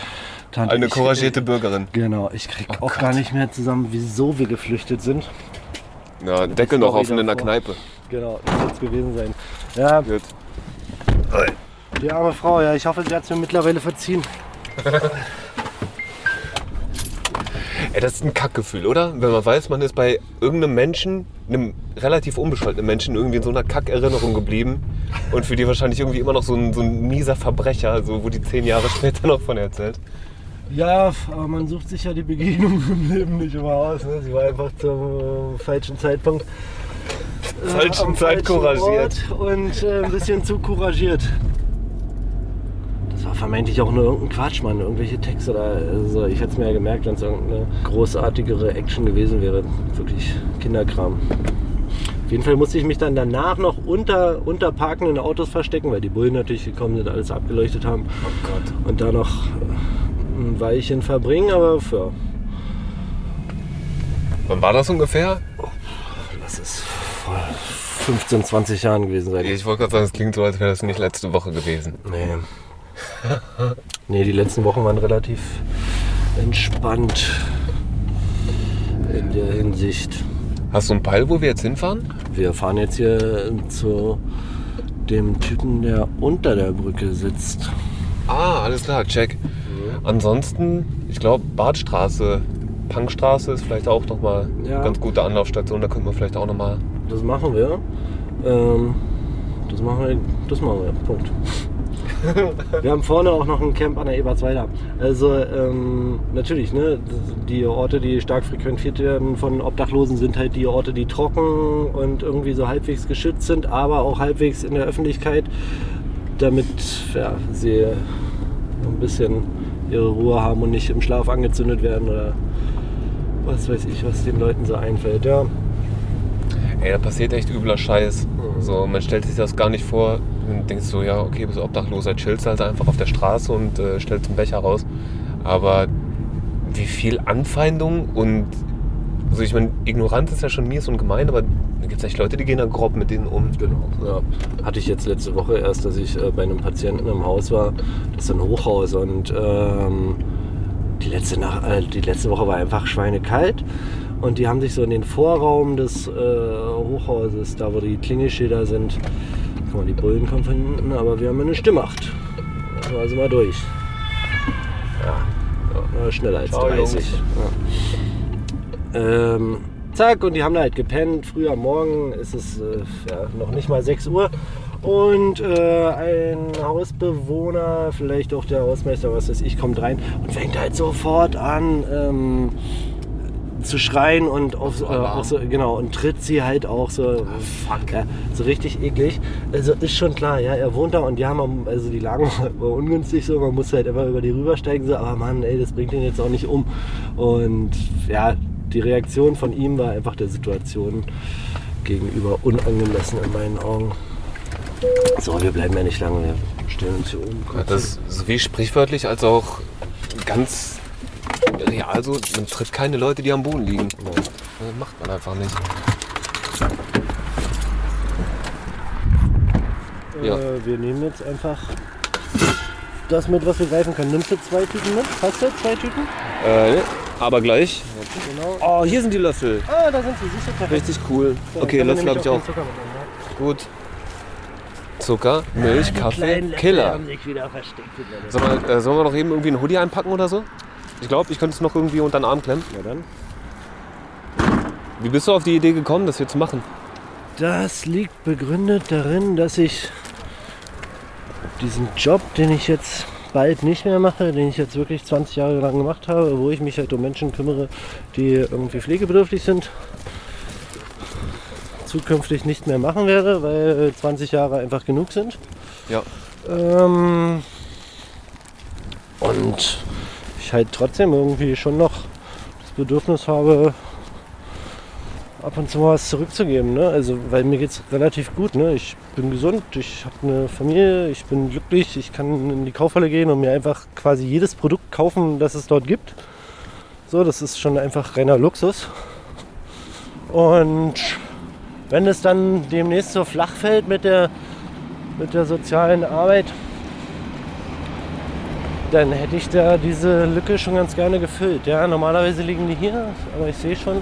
Eine Ich- couragierte Bürgerin. Genau, ich krieg Oh auch Gott. gar nicht mehr zusammen, wieso wir geflüchtet sind. Ja, Deckel noch offen in der. Kneipe. Genau, das wird es gewesen sein. Ja, Gut. die arme Frau, ja, ich hoffe, sie hat es mir mittlerweile verziehen. Ey, das ist ein Kackgefühl, oder? Wenn man weiß, man ist bei irgendeinem Menschen, einem relativ unbescholtenen Menschen, irgendwie in so einer Kackerinnerung geblieben und für die wahrscheinlich irgendwie immer noch so ein, so ein mieser Verbrecher, so, wo die zehn Jahre später noch von erzählt. Ja, aber man sucht sich ja die Begegnung im Leben nicht immer aus. Ne? Sie war einfach zum äh, falschen Zeitpunkt. äh, Falschen Zeit falschen couragiert. Ort Und äh, ein bisschen zu couragiert. Das war vermeintlich auch nur irgendein Quatsch, Mann. Irgendwelche Texte oder also ich hätte es mir ja gemerkt, wenn es irgendeine großartigere Action gewesen wäre. Wirklich Kinderkram. Auf jeden Fall musste ich mich dann danach noch unter, unter parkenden Autos verstecken, weil die Bullen natürlich gekommen sind, alles abgeleuchtet haben. Oh Gott. Und da noch äh, ein Weilchen verbringen, aber für Wann war das ungefähr? das ist vor 15, 20 Jahren gewesen sein. Ich wollte gerade sagen, es klingt so, als wäre das nicht letzte Woche gewesen. Nee. nee, die letzten Wochen waren relativ entspannt in der Hinsicht. Hast du einen Peil, wo wir jetzt hinfahren? Wir fahren jetzt hier zu dem Typen, der unter der Brücke sitzt. Ah, alles klar, check. Ansonsten, ich glaube, Badstraße, Punkstraße ist vielleicht auch nochmal Ja. eine ganz gute Anlaufstation. Da könnten wir vielleicht auch nochmal. Das machen wir. Ähm, das machen wir. Das machen wir. Punkt. wir haben vorne auch noch ein Camp an der Ebertsweiler. Also ähm, natürlich, ne, die Orte, die stark frequentiert werden von Obdachlosen, sind halt die Orte, die trocken und irgendwie so halbwegs geschützt sind, aber auch halbwegs in der Öffentlichkeit, damit ja, sie ein bisschen ihre Ruhe haben und nicht im Schlaf angezündet werden oder was weiß ich, was den Leuten so einfällt. Ja, Ey, da passiert echt übler Scheiß. Mhm. So, man stellt sich das gar nicht vor. Man denkt so, ja, okay, bist obdachloser, chillst halt einfach auf der Straße und äh, stellst einen Becher raus. Aber wie viel Anfeindung und. Also ich meine, Ignoranz ist ja schon mies und gemein, aber da gibt es echt Leute, die gehen da grob mit denen um. Genau. Ja. Hatte ich jetzt letzte Woche erst, dass ich äh, bei einem Patienten im Haus war. Das ist ein Hochhaus und ähm, die, letzte Nacht, äh, die letzte Woche war einfach schweinekalt. Und die haben sich so in den Vorraum des äh, Hochhauses, da wo die Klingelschilder sind, mal, die Bullen kommen von hinten, aber wir haben eine Stimmmacht. Also mal durch. Ja, ja, schneller als Ciao, 30. Jungs. Ja. Ähm, zack, und die haben da halt gepennt. Früh am Morgen ist es äh, ja, noch nicht mal 6 Uhr. Und äh, ein Hausbewohner, vielleicht auch der Hausmeister, was weiß ich, kommt rein und fängt halt sofort an ähm, zu schreien und auf, äh, auch so, genau, und tritt sie halt auch so, ja, so richtig eklig. Also ist schon klar, ja, er wohnt da und ja, man, also die Lagen war ungünstig so, man muss halt immer über die rübersteigen, so, aber Mann, ey, das bringt ihn jetzt auch nicht um. Und ja, die Reaktion von ihm war einfach der Situation gegenüber unangemessen in meinen Augen. So, wir bleiben ja nicht lange, wir stellen uns hier oben. Ja, das ist sowie sprichwörtlich als auch ganz real so. Man tritt keine Leute, die am Boden liegen. Das macht man einfach nicht. Ja. Äh, wir nehmen jetzt einfach das mit, was wir greifen können. Nimmst du zwei Tüten mit? Hast du zwei Tüten? Äh, aber gleich. Genau. Oh, hier sind die Löffel. Ah, da sind sie, siehst du, perfekt. Richtig cool. So, Okay, wir Löffel habe ich auch. Zucker ja. Gut. Zucker, Milch, Kaffee, Killer. sich wieder versteckt. Sag mal, äh, sollen wir noch eben irgendwie einen Hoodie einpacken oder so? Ich glaube, ich könnte es noch irgendwie unter den Arm klemmen. Na dann. Wie bist du auf die Idee gekommen, das hier zu machen? Das liegt begründet darin, dass ich diesen Job, den ich jetzt bald nicht mehr mache, den ich jetzt wirklich 20 Jahre lang gemacht habe, wo ich mich halt um Menschen kümmere, die irgendwie pflegebedürftig sind, zukünftig nicht mehr machen werde, weil 20 Jahre einfach genug sind. Ja. Ähm, und halt trotzdem irgendwie schon noch das Bedürfnis habe, ab und zu was zurückzugeben. Ne? Also, weil mir geht es relativ gut. Ne? Ich bin gesund, ich habe eine Familie, ich bin glücklich, ich kann in die Kaufhalle gehen und mir einfach quasi jedes Produkt kaufen, das es dort gibt. So, das ist schon einfach reiner Luxus. Und wenn es dann demnächst so flach fällt mit der, mit der sozialen Arbeit, dann hätte ich da diese Lücke schon ganz gerne gefüllt. Ja, normalerweise liegen die hier, aber ich sehe schon,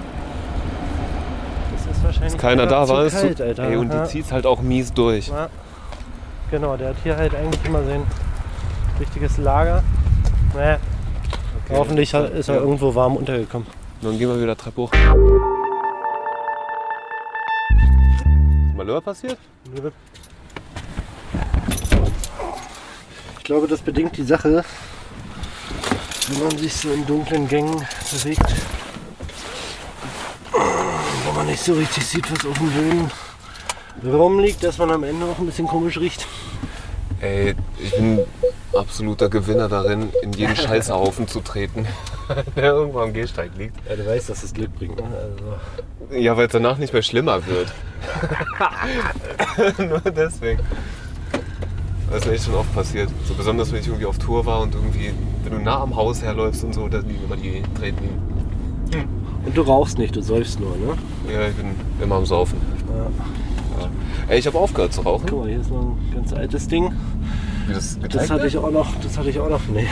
das ist ist wahrscheinlich Dass keiner da war. ist kalt, Alter. ey, und ja. die zieht's halt auch mies durch. Ja. Genau, der hat hier halt eigentlich immer sein richtiges Lager. Naja, hoffentlich hat- ist er Ja. irgendwo warm untergekommen. Dann gehen wir wieder Treppe hoch. Ist Malheur passiert? Ich glaube, das bedingt die Sache, wenn man sich so in dunklen Gängen bewegt, wo man nicht so richtig sieht, was auf dem Boden rumliegt, dass man am Ende auch ein bisschen komisch riecht. Ey, ich bin absoluter Gewinner darin, in jeden Scheißhaufen zu treten, der irgendwo am Gehsteig liegt. Ja, du weißt, dass das Glück bringt. Ne? Also, Ja, weil es danach nicht mehr schlimmer wird. Nur deswegen. Das ist echt schon oft passiert. So besonders, wenn ich irgendwie auf Tour war und irgendwie, wenn du nah am Haus herläufst und so, da liegen immer die Tretminen. und du rauchst nicht, du säufst nur, ne? Ja, ich bin immer am Saufen. Ja. Ey, ich habe aufgehört zu rauchen. Guck mal, hier ist noch ein ganz altes Ding. Wie das Das hatte ich auch noch, das hatte ich auch noch, nee,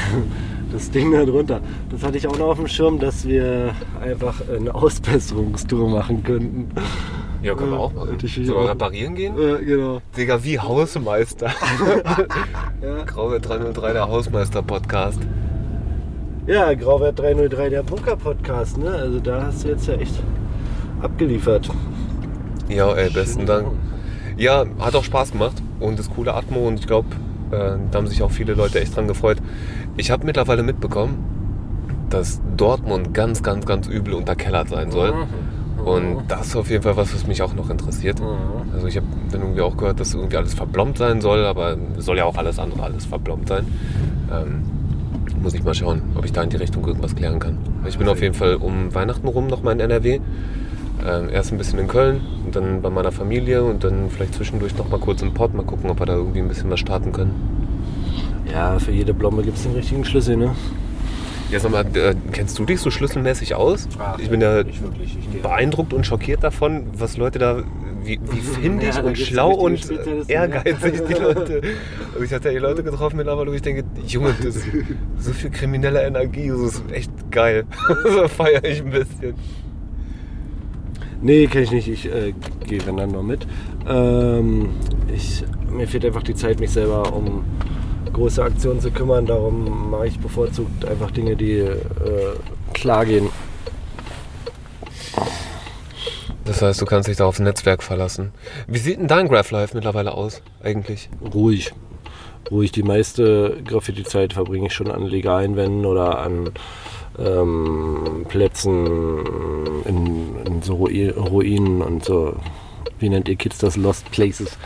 das Ding da drunter. Das hatte ich auch noch auf dem Schirm, dass wir einfach eine Ausbesserungstour machen könnten. Ja, können wir auch machen. Hier Sollen reparieren gehen? Ja, genau. Digga, wie Hausmeister. Graue 303, der Hausmeister-Podcast. Ja, Grauwert 303, der Poker-Podcast, ne? Also da hast du jetzt ja echt abgeliefert. Ja, ey, besten Schöne Dank. Ja, hat auch Spaß gemacht und ist coole Atmo und ich glaube, äh, da haben sich auch viele Leute echt dran gefreut. Ich habe mittlerweile mitbekommen, dass Dortmund ganz, ganz, ganz übel unterkellert sein soll. Und das ist auf jeden Fall was, was mich auch noch interessiert. Also ich habe dann irgendwie auch gehört, dass irgendwie alles verblombt sein soll, aber soll ja auch alles andere alles verblombt sein. Ähm, muss ich mal schauen, ob ich da in die Richtung irgendwas klären kann. Ich bin auf jeden Fall um Weihnachten rum noch mal in NRW. Ähm, erst ein bisschen in Köln und dann bei meiner Familie und dann vielleicht zwischendurch noch mal kurz im Pott. Mal gucken, ob wir da irgendwie ein bisschen was starten können. Ja, für jede Blombe gibt es den richtigen Schlüssel, ne? Ja, sag mal, äh, kennst du dich so schlüsselmäßig aus? ich bin ja. Ich beeindruckt und schockiert davon, was Leute da, wie, wie findig Ja, und schlau und ehrgeizig die Leute. Also ich hatte ja die Leute getroffen mittlerweile, wo ich denke, Junge, das ist so viel kriminelle Energie, das ist echt geil. so feiere ich ein bisschen. Nee, kenne ich nicht. Ich äh, gehe wenn dann nur mit. Ähm, ich, mir fehlt einfach die Zeit, mich selber um große Aktionen zu kümmern. Darum mache ich bevorzugt einfach Dinge, die äh, klar gehen. Das heißt, du kannst dich da aufs Netzwerk verlassen. Wie sieht denn dein Graph Life mittlerweile aus, eigentlich? Ruhig. Ruhig. Die meiste Graffiti-Zeit verbringe ich schon an legalen Wänden oder an ähm, Plätzen in, in so Rui- Ruinen und so. Wie nennt ihr Kids das? Lost Places.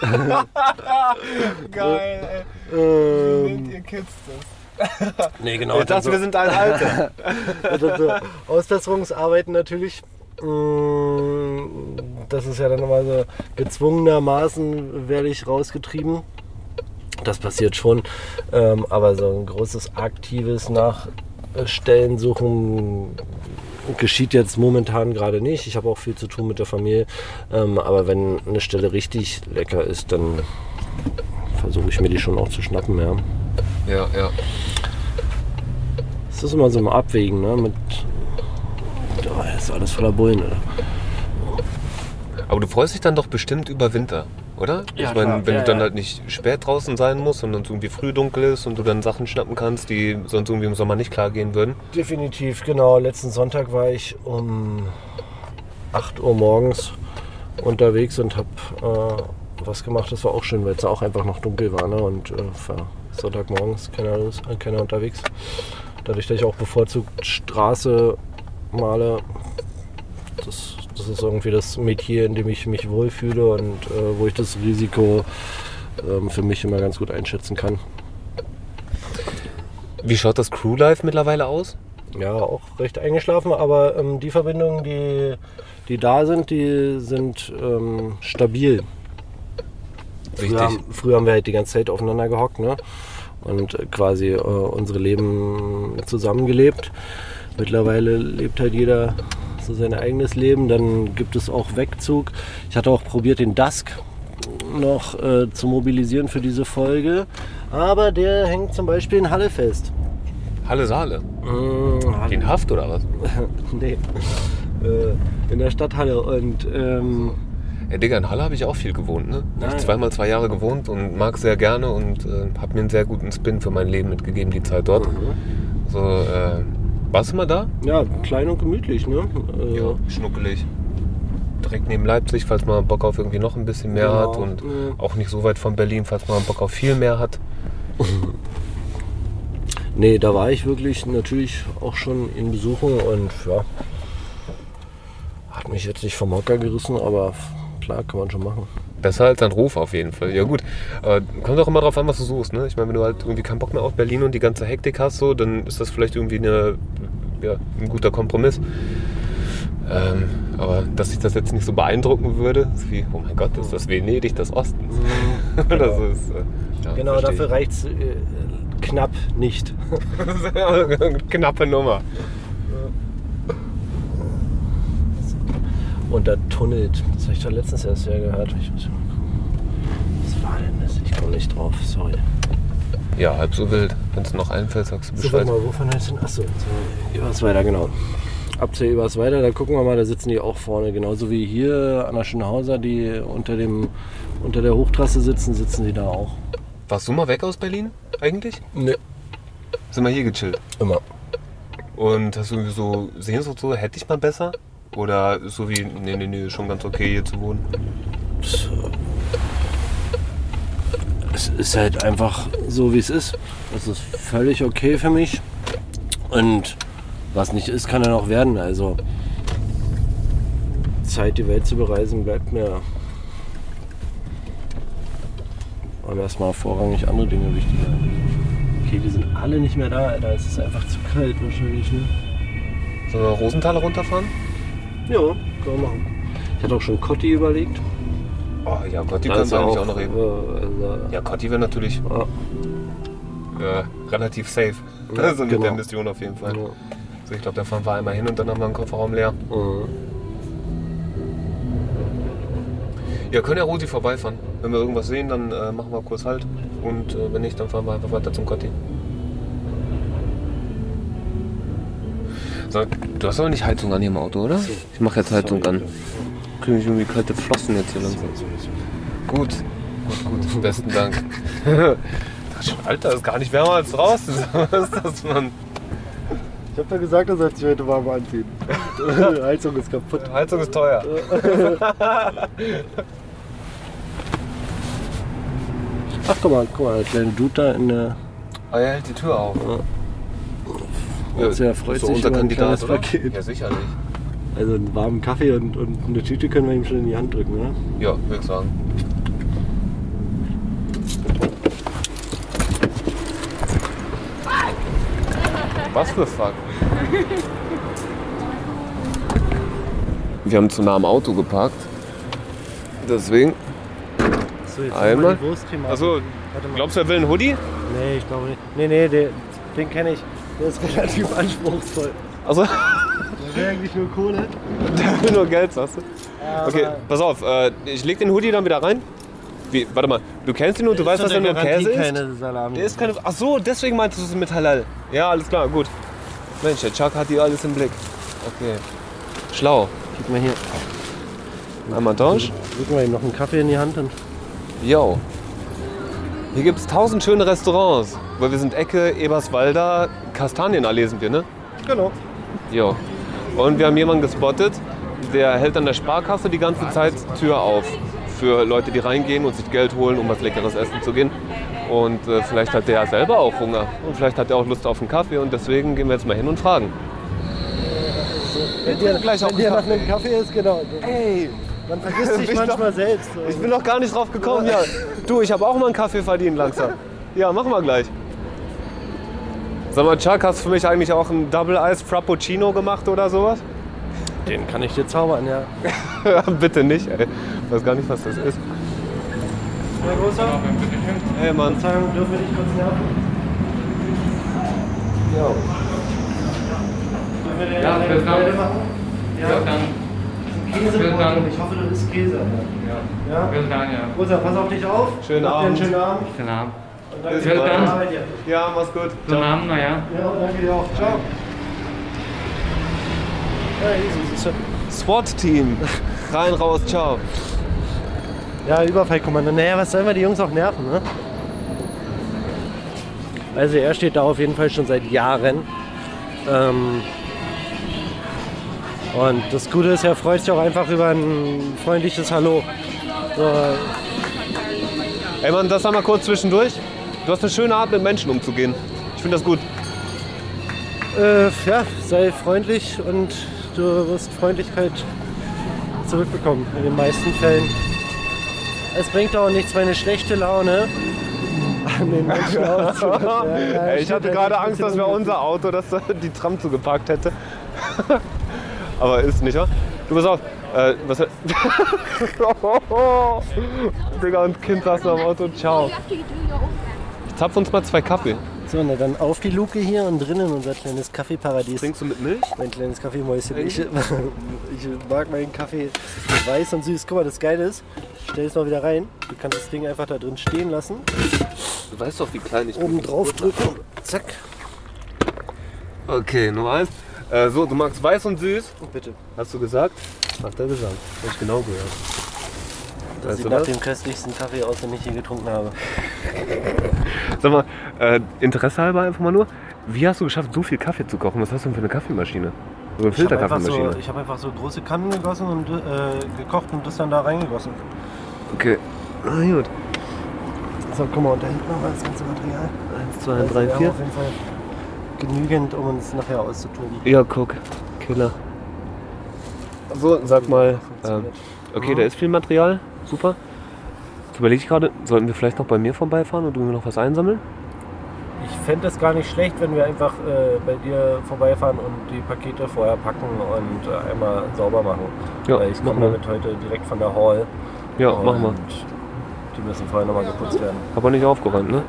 Geil, Ähm, ihr Kids nee, genau. das? wir sind ein Alter. Also so Ausbesserungsarbeiten natürlich. Mm, Das ist ja dann immer so gezwungenermaßen werde ich rausgetrieben. Das passiert schon. Ähm, aber so ein großes aktives Nachstellen suchen geschieht jetzt momentan gerade nicht. Ich habe auch viel zu tun mit der Familie. Ähm, aber wenn eine Stelle richtig lecker ist, dann versuche ich mir die schon auch zu schnappen. Ja. Ja, ja. Es ist immer so im Abwägen, ne? Mit. Oh, ist alles voller Bullen, oder? Aber du freust dich dann doch bestimmt über Winter, oder? Ja, ich meine, wenn Ja, du dann ja. halt nicht spät draußen sein musst, sondern es irgendwie früh dunkel ist und du dann Sachen schnappen kannst, die sonst irgendwie im Sommer nicht klar gehen würden. Definitiv, genau. Letzten Sonntag war ich um 8 Uhr morgens unterwegs und habe äh, was gemacht. Das war auch schön, weil es auch einfach noch dunkel war. Ne? Und äh, Sonntagmorgens keiner, los, äh, keiner unterwegs. Dadurch, dass ich auch bevorzugt Straße male, das, das ist irgendwie das Metier, in dem ich mich wohlfühle und äh, wo ich das Risiko ähm, für mich immer ganz gut einschätzen kann. Wie schaut das Crewlife mittlerweile aus? Ja, auch recht eingeschlafen, aber ähm, die Verbindungen, die, die da sind, die sind ähm, stabil. Früher, haben- früher haben wir halt die ganze Zeit aufeinander gehockt ne? und quasi äh, unsere Leben zusammengelebt. Mittlerweile lebt halt jeder so sein eigenes Leben. Dann gibt es auch Wegzug. Ich hatte auch probiert, den Dusk noch äh, zu mobilisieren für diese Folge. Aber der hängt zum Beispiel in Halle fest. Halle Saale. Mm, In Haft oder was? nee. äh, in der Stadthalle und ähm, Ja, Digga, in Halle habe ich auch viel gewohnt. Ne? Ich habe zweimal zwei Jahre gewohnt und mag sehr gerne und äh, habe mir einen sehr guten Spin für mein Leben mitgegeben, die Zeit dort. So, äh, warst du mal da? ja, klein und gemütlich, ne? Äh, Ja, schnuckelig. Direkt neben Leipzig, falls man Bock auf irgendwie noch ein bisschen mehr Genau, hat und ja. auch nicht so weit von Berlin, falls man Bock auf viel mehr hat. Nee, da war ich wirklich natürlich auch schon in Besuchen und ja, hat mich jetzt nicht vom Hocker gerissen, aber klar, kann man schon machen. Besser als ein Ruf auf jeden Fall. Ja gut, äh, kommt auch immer drauf an, was du suchst. Ne? Ich meine, wenn du halt irgendwie keinen Bock mehr auf Berlin und die ganze Hektik hast, so, dann ist das vielleicht irgendwie eine, ja, ein guter Kompromiss. Ähm, aber dass sich das jetzt nicht so beeindrucken würde, ist wie, oh mein Gott, ist das Venedig des Ostens. Oder so ist, äh, ja, Genau, dafür reicht es äh, knapp nicht. ich. Knappe Nummer. Und da tunnelt, das habe ich doch letztens erst ja gehört. Ich muss mal gucken. Was war denn das? Ich komme nicht drauf, sorry. Ja, halb so wild. Wenn es noch einfällt, sagst du So, Bescheid. warte mal, wovon heißt denn? Achso, so, Ebers weiter, genau. Ab zur Ebers weiter, da gucken wir mal, da sitzen die auch vorne. Genauso wie hier an der Schönhauser, die unter, dem, unter der Hochtrasse sitzen, sitzen die da auch. Warst du mal weg aus Berlin eigentlich? Ne, Sind wir hier gechillt? immer. Und hast du irgendwie so Sehnsucht, so hätte ich mal besser? Oder so wie, nee, nee, nee, schon ganz okay hier zu wohnen? Es ist halt einfach so, wie es ist. Das ist völlig okay für mich. Und was nicht ist, kann dann auch werden. Also Zeit, die Welt zu bereisen, bleibt mir. Aber erstmal vorrangig andere Dinge wichtiger. Okay, die sind alle nicht mehr da, Alter. Es ist einfach zu kalt wahrscheinlich, ne? Sollen wir Rosenthaler runterfahren? Ja, können wir machen. Ich hatte auch schon Cotti überlegt. Oh ja, Cotti können wir ja eigentlich auch noch reden. äh, also, Ja, Cotti wäre natürlich ja, äh, relativ safe. Ja, so mit genau. der Mission auf jeden Fall. ja. So, ich glaube, da fahren wir einmal hin und dann haben wir einen Kofferraum leer. Mhm. Ja, können ja Rosi vorbeifahren. Wenn wir irgendwas sehen, dann äh, machen wir kurz Halt. Und äh, wenn nicht, dann fahren wir einfach weiter zum Cotti. Du hast aber nicht Heizung an hier im Auto, oder? Ich mache jetzt Heizung an. Kriege ich irgendwie kalte Flossen jetzt hier langsam. Gut, gut, gut. Besten Dank. Das ist schon, Alter, ist gar nicht wärmer als draußen. Was ist das, Mann? Ich hab doch gesagt, du sollst dich heute warm anziehen. Die Heizung ist kaputt. Heizung ist teuer. Ach, guck mal, guck mal, der kleine Dude da in der. Oh, er hält die Tür auf. Ja, er freut so sich unser über ein Kandidat, kleines oder? Paket. Ja, sicherlich. Also einen warmen Kaffee und, und eine Tüte können wir ihm schon in die Hand drücken, oder? Ja, würde ich sagen. Was für Fuck? Wir haben zu nah am Auto geparkt. Deswegen. So, jetzt Einmal. Achso, glaubst du, er will einen Hoodie? Nee, ich glaube nicht. Nee, nee, der, den kenne ich. Der ist relativ anspruchsvoll. Also, Der will eigentlich nur Kohle. der will nur Geld, sagst du? Ja, Okay, pass auf, äh, ich leg den Hoodie dann wieder rein. Wie, warte mal, du kennst ihn und du weißt, dass er nur Käse ist? keine Salami. Der ist keine. Ach so, deswegen meintest du es mit Halal. Ja, alles klar, gut. Mensch, der Chuck hat die alles im Blick. Okay. Schlau. Gib mal hier. Einmal Tausch. Drücken wir ihm noch einen Kaffee in die Hand und. Yo. Hier gibt es tausend schöne Restaurants. Weil wir sind Ecke, Eberswalder, Kastanienallee sind wir, ne? Genau. Jo. Und wir haben jemanden gespottet, der hält an der Sparkasse die ganze Zeit Tür auf. Für Leute, die reingehen und sich Geld holen, um was Leckeres essen zu gehen. Und äh, vielleicht hat der ja selber auch Hunger. Und vielleicht hat er auch Lust auf einen Kaffee. Und deswegen gehen wir jetzt mal hin und fragen. Wenn dir, gleich auch dir einen nach einem Kaffee ist, genau. Ey, Man vergisst sich Ich manchmal selbst. ich bin noch gar nicht drauf gekommen. Ja, du, ich habe auch mal einen Kaffee verdient langsam. Ja, machen wir gleich. Sag mal, Chuck, hast du für mich eigentlich auch einen Double Ice Frappuccino gemacht oder sowas? Den kann ich dir zaubern, ja. Bitte nicht, ey. Ich weiß gar nicht, was das ist. Herr Großer, Hey, Mann. Verzeihung, dürfen wir dich kurz nerven? Ja. Dürfen wir dir Ja, vielen Dank. Freude machen? Ja. Vielen Dank. Käse Vielen Dank. Ich hoffe, du isst Käse. Ja. Ja? Vielen Dank, ja. Großer, pass auf dich auf. Schönen Habt Abend. Einen schönen Abend. Schönen Abend. Und danke Arbeit hier. Ja, mach's gut. Schönen Abend, na ja. Danke dir auch. Ciao. Ja. SWAT-Team. Rein, raus, ciao. Ja, Überfallkommando. Naja, was sollen wir die Jungs auch nerven, ne? Also er steht da auf jeden Fall schon seit Jahren. Ähm und das Gute ist, er freut sich auch einfach über ein freundliches Hallo. So, Ey Mann, das einmal kurz zwischendurch. Du hast eine schöne Art, mit Menschen umzugehen. Ich finde das gut. äh, ja, sei freundlich und du wirst Freundlichkeit zurückbekommen. In den meisten Fällen. Es bringt auch nichts, meine schlechte Laune an den Menschen auszuwirken. Ja, ja, ich hatte gerade Angst, bisschen das wäre ungünstig. unser Auto, dass da die Tram zugeparkt hätte. Aber ist nicht, wa? Du pass auf. Äh, was, Digga und Kind saßen am Auto. Ciao. Ich zapf uns mal zwei Kaffee. So, na dann auf die Luke hier und drinnen unser kleines Kaffeeparadies. Trinkst du mit Milch? Mein kleines Kaffeemäuschen. Ich, ich mag meinen Kaffee weiß und süß. Guck mal, das Geile ist, ich stell es noch wieder rein. Du kannst das Ding einfach da drin stehen lassen. Du weißt doch, wie klein ich Oben drauf drücken. Zack. Okay, Nummer eins. Äh, so, du magst weiß und süß. Bitte. Hast du gesagt? Hat er gesagt. Hab ich genau gehört. Das Weißt sieht nach was? dem köstlichsten Kaffee aus, den ich je getrunken habe. Sag mal, äh, Interesse halber einfach mal nur. Wie hast du geschafft, so viel Kaffee zu kochen? Was hast du denn für eine Kaffeemaschine? So eine Ich habe einfach, Filterkaffeemaschine. so, hab einfach so große Kannen gegossen und äh, gekocht und das dann da reingegossen. Okay. Ah, gut. So, guck mal, und da hinten nochmal das ganze Material. Eins, zwei, drei, vier. auf jeden Fall genügend, um uns nachher auszutoben. Ja, guck. Killer. So, sag mal. Ähm, okay, da ist viel Material. Super. Jetzt überlege ich gerade, sollten wir vielleicht noch bei mir vorbeifahren und irgendwie noch was einsammeln? Ich fände es gar nicht schlecht, wenn wir einfach äh, bei dir vorbeifahren und die Pakete vorher packen und äh, einmal sauber machen. Ja, Weil ich komme damit heute direkt von der Hall. Ja, machen wir. Die müssen vorher nochmal geputzt werden. Auch nicht aufgeräumt, ne?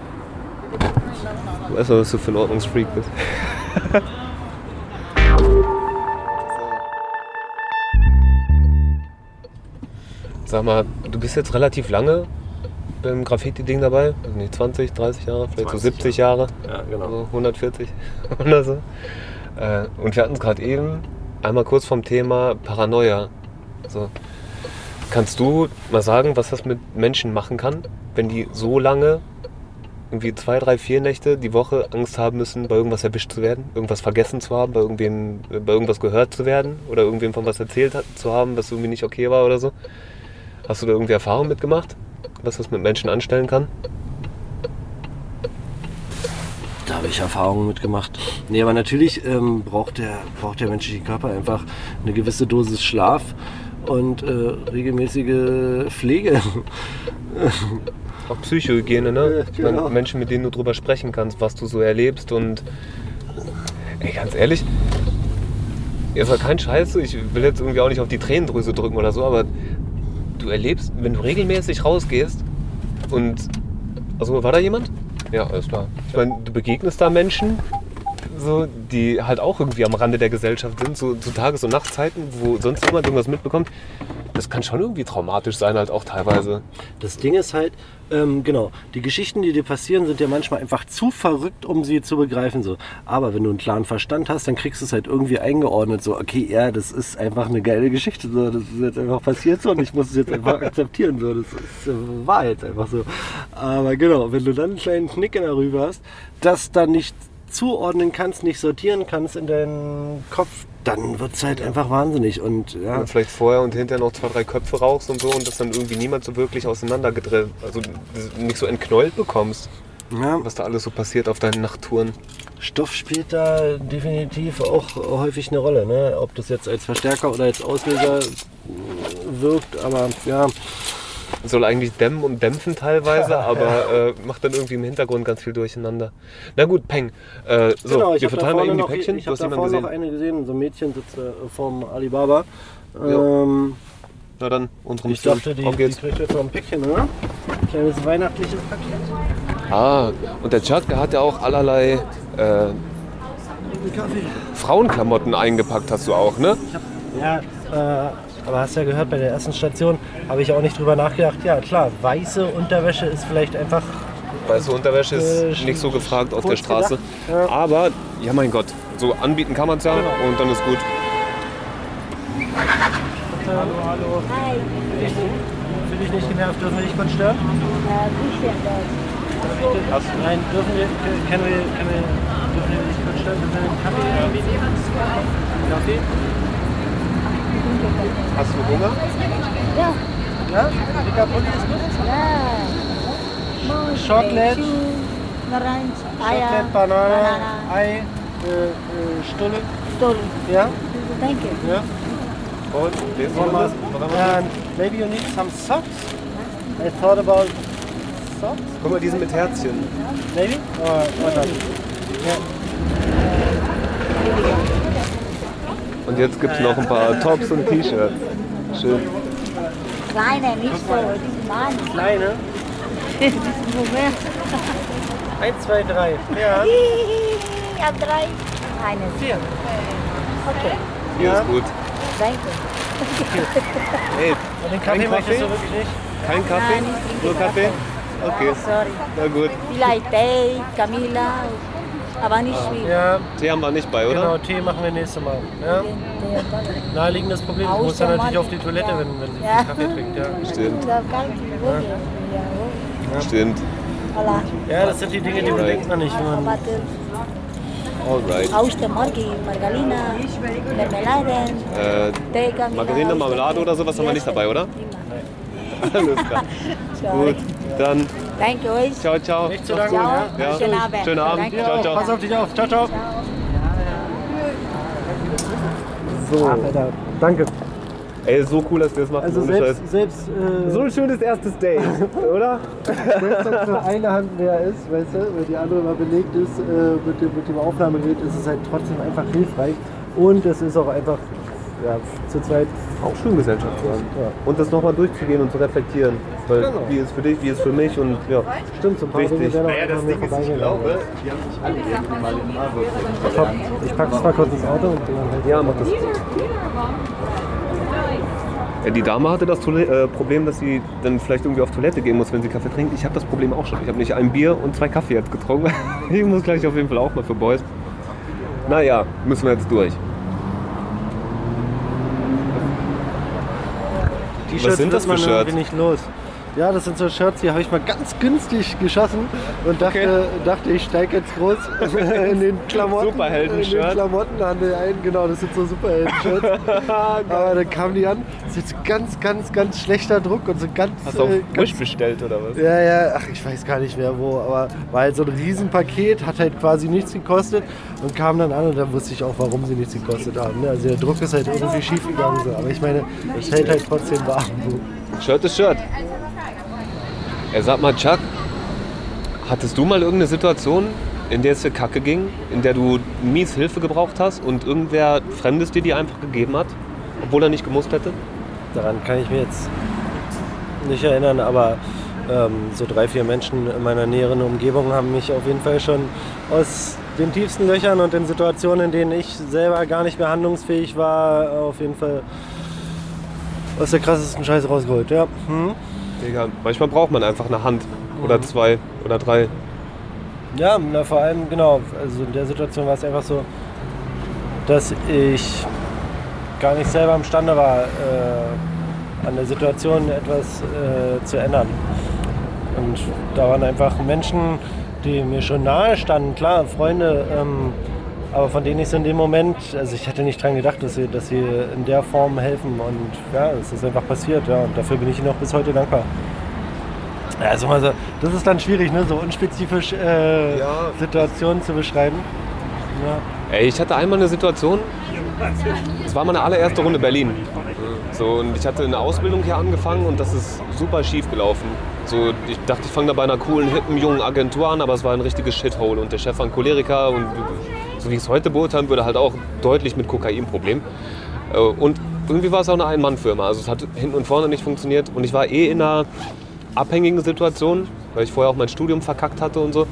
Du weißt doch, was du für ein Ordnungsfreak bist. Sag mal, du bist jetzt relativ lange beim Graffiti-Ding dabei? Also nicht 20, 30 Jahre, vielleicht so 20 70 Jahre, Ja, genau. also 140 oder so. Äh, Und wir hatten es gerade eben einmal kurz vom Thema Paranoia. So. Kannst du mal sagen, was das mit Menschen machen kann, wenn die so lange, irgendwie zwei, drei, vier Nächte die Woche Angst haben müssen, bei irgendwas erwischt zu werden, irgendwas vergessen zu haben, bei irgendwem, bei irgendwas gehört zu werden oder irgendwem von was erzählt hat, zu haben, was irgendwie nicht okay war oder so? Hast du da irgendwie Erfahrung mitgemacht, was das mit Menschen anstellen kann? Da habe ich Erfahrungen mitgemacht. Nee, aber natürlich ähm, braucht, der, braucht der menschliche Körper einfach eine gewisse Dosis Schlaf und äh, regelmäßige Pflege. Auch Psychohygiene, ne? Ja, meine, genau. Menschen, mit denen du drüber sprechen kannst, was du so erlebst und ey, ganz ehrlich, jetzt war kein Scheiß, ich will jetzt irgendwie auch nicht auf die Tränendrüse drücken oder so, aber du erlebst, wenn du regelmäßig rausgehst und also war da jemand? Ja, alles klar. Ich meine, du begegnest da Menschen, so, die halt auch irgendwie am Rande der Gesellschaft sind, so zu Tages- und Nachtzeiten, wo sonst jemand irgendwas mitbekommt. Das kann schon irgendwie traumatisch sein, halt auch teilweise. Das Ding ist halt, ähm, genau, die Geschichten, die dir passieren, sind ja manchmal einfach zu verrückt, um sie zu begreifen. So. Aber wenn du einen klaren Verstand hast, dann kriegst du es halt irgendwie eingeordnet. So, okay, ja, das ist einfach eine geile Geschichte. So, das ist jetzt einfach passiert so und ich muss es jetzt einfach akzeptieren. So. Das ist, äh, war jetzt einfach so. Aber genau, wenn du dann einen kleinen Knick darüber hast, das dann nicht zuordnen kannst, nicht sortieren kannst in deinen Kopf, dann wird es halt einfach wahnsinnig. Und ja, Und vielleicht vorher und hinterher noch zwei, drei Köpfe rauchst und so und das dann irgendwie niemand so wirklich auseinandergedrillt, also nicht so entknollt bekommst, ja, was da alles so passiert auf deinen Nachttouren. Stoff spielt da definitiv auch häufig eine Rolle. Ne? Ob das jetzt als Verstärker oder als Auslöser wirkt, aber ja, Soll eigentlich dämmen und dämpfen teilweise, aber äh, macht dann irgendwie im Hintergrund ganz viel durcheinander. Na gut, Peng. Äh, so, genau. Ich wir habe verteilen mal eben die Päckchen. ich Du hab hast da vorne noch eine gesehen, so ein Mädchen sitzt äh, vorm Alibaba. Ähm, Na dann, unsere ich dachte, die, Auf die kriegt jetzt noch ein Päckchen, oder? Kleines weihnachtliches Paket. Ah, und der der hat ja auch allerlei äh. Frauenklamotten eingepackt, hast du auch, ne? Ja, äh, aber hast ja gehört, bei der ersten Station habe ich auch nicht drüber nachgedacht. Ja, klar, weiße Unterwäsche ist vielleicht einfach Weiße Unterwäsche ist Äh, nicht so gefragt auf der Straße. ja. Aber, ja mein Gott, so anbieten kann man es ja Genau. und dann ist gut. Hallo, hallo. Hi. Fühl dich nicht genervt, dürfen wir dich kurz stören? Äh, bisschen das. Hast, nein, dürfen wir, können wir, können wir, dürfen wir dich kurz stören? Dürfen wir einen Kaffee nehmen? Kaffee? Hast du Hunger? Ja. Ja? Picapolli ist gut? Ja. Eier, Chocolate, Banane, Banana, Ei, äh, äh, Stulle. Story. Ja? Thank you. Ja? Und, lesen wir One das? more. And maybe you need some socks? I thought about socks, Guck mal, die sind mit Herzchen. maybe? Or, or not? Ja. Jetzt gibt es noch ein paar Tops und T-Shirts. Schön. Kleine, nicht so, die Mann. Kleine. Moment. Eins, zwei, drei. Ja. Ich hab drei. Eine. Vier. Okay, Hier Ja. ist gut. danke. Hey, Und den Kaffee Kein möchtest Kaffee? du wirklich nicht? kein Kaffee? Nein, Nur Kaffee? Okay, Sorry. na gut. Vielleicht Tee, Camilla, aber nicht viel. Ja, Tee haben wir nicht bei, genau. oder? Tee machen wir nächstes Mal. Ja. Naheliegendes Problem. Du musst dann natürlich auf die Toilette, wenn, wenn sie Ja. Kaffee trinkt. Ja. Stimmt, Tee. stimmt. Ja, das sind die Dinge, die bedenkt man nicht. Wenn man, Alright. Aus der Morgi, Margarina, Marmeladen, Äh. Margarine, Marmelade oder sowas haben wir nicht dabei, oder? Alles klar. Gut, dann Danke euch. ciao, ciao. nicht zu gut. Ja. Ja. Schönen Abend. Schönen Abend. Danke. Ciao, ciao. Pass auf dich auf. Ciao, ciao. So. Alter, danke. Ey, so cool, dass wir das machen. Also ohne selbst, selbst, äh, So ein schönes erstes Date, oder? selbst wenn es nur eine Hand mehr ist, weißt du, wenn die andere mal belegt ist äh, mit, dem, mit dem Aufnahmegerät, ist es halt trotzdem einfach hilfreich. Und es ist auch einfach ja, zu zweit Auch schön Gesellschaft zu haben. Ja. Und das nochmal durchzugehen und zu reflektieren. Weil Genau. wie ist für dich, wie ist für mich und ja. Stimmt, so ein paar. Dinge werden auch Naja, das Ding ist, ich glaube, die haben sich alle mal in Marburg. Ich packe es mal kurz ins Auto und dann halt. Ja, mach das. Ja, die Dame hatte das Toile- äh, Problem, dass sie dann vielleicht irgendwie auf Toilette gehen muss, wenn sie Kaffee trinkt. Ich habe das Problem auch schon. Ich habe nicht ein Bier und zwei Kaffee jetzt getrunken. ich muss gleich auf jeden Fall auch mal für Boys. Naja, müssen wir jetzt durch. T-Shirts sind das wird man Shirts? irgendwie nicht los. Ja, das sind so Shirts, die habe ich mal ganz günstig geschossen und dachte, dachte ich steige jetzt groß in den Klamotten. Superhelden-Shirt. In den Klamotten an den einen, genau, das sind so Superhelden-Shirts. Aber dann kamen die an, das ist jetzt ganz, ganz, ganz schlechter Druck und so ganz. Hast du auf äh, ganz bestellt oder was? ja, ja, ach, ich weiß gar nicht mehr wo, aber war halt so ein Riesenpaket, hat halt quasi nichts gekostet und kam dann an und dann wusste ich auch, warum sie nichts gekostet haben. ne? Also der Druck ist halt irgendwie schief gegangen, so. aber ich meine, es hält halt trotzdem warm. Shirt ist Shirt. Er sag mal, Chuck, hattest du mal irgendeine Situation, in der es dir kacke ging, in der du mies Hilfe gebraucht hast und irgendwer Fremdes dir die einfach gegeben hat, obwohl er nicht gemusst hätte? Daran kann ich mir jetzt nicht erinnern, aber ähm, so drei, vier Menschen in meiner näheren Umgebung haben mich auf jeden Fall schon aus den tiefsten Löchern und in Situationen, in denen ich selber gar nicht mehr handlungsfähig war, auf jeden Fall aus der krassesten Scheiße rausgeholt. Ja. Hm? Digga, manchmal braucht man einfach eine Hand oder zwei oder drei. Ja, na, vor allem, genau. Also in der Situation war es einfach so, dass ich gar nicht selber imstande war, äh, an der Situation etwas äh, zu ändern. Und da waren einfach Menschen, die mir schon nahe standen, klar, Freunde, ähm, aber von denen ich so in dem Moment, also ich hätte nicht dran gedacht, dass sie, dass sie in der Form helfen. Und ja, es ist einfach passiert, ja. Und dafür bin ich ihnen auch bis heute dankbar. Ja, also, also das ist dann schwierig, ne? so unspezifisch äh, Ja. Situationen zu beschreiben. Ja. Ey, ich hatte einmal eine Situation, es war meine allererste Runde Berlin. So, und ich hatte eine Ausbildung hier angefangen und das ist super schief gelaufen. So, ich dachte, ich fange da bei einer coolen, hippen, jungen Agentur an, aber es war ein richtiges Shithole. Und der Chef war ein Choleriker und so wie ich es heute beurteilen würde, halt auch deutlich mit Kokainproblem. Äh, Und irgendwie war es auch eine Ein-Mann-Firma. Also es hat hinten und vorne nicht funktioniert. Und ich war eh in einer abhängigen Situation, weil ich vorher auch mein Studium verkackt hatte und so.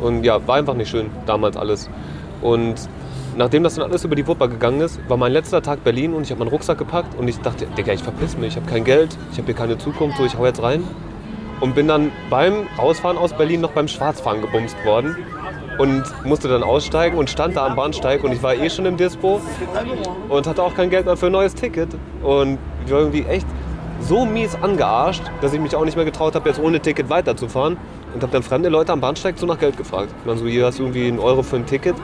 Und ja, war einfach nicht schön damals alles. Und nachdem das dann alles über die Wupper gegangen ist, war mein letzter Tag Berlin und ich habe meinen Rucksack gepackt und ich dachte, Digga, ich verpiss mich, ich habe kein Geld, ich habe hier keine Zukunft, so ich hau jetzt rein. Und bin dann beim Rausfahren aus Berlin noch beim Schwarzfahren gebumst worden. Und musste dann aussteigen und stand da am Bahnsteig und ich war eh schon im Dispo und hatte auch kein Geld mehr für ein neues Ticket. Und ich war irgendwie echt so mies angearscht, dass ich mich auch nicht mehr getraut habe, jetzt ohne Ticket weiterzufahren. Und habe dann fremde Leute am Bahnsteig so nach Geld gefragt. Ich meine, so, hier hast du irgendwie einen Euro für ein Ticket.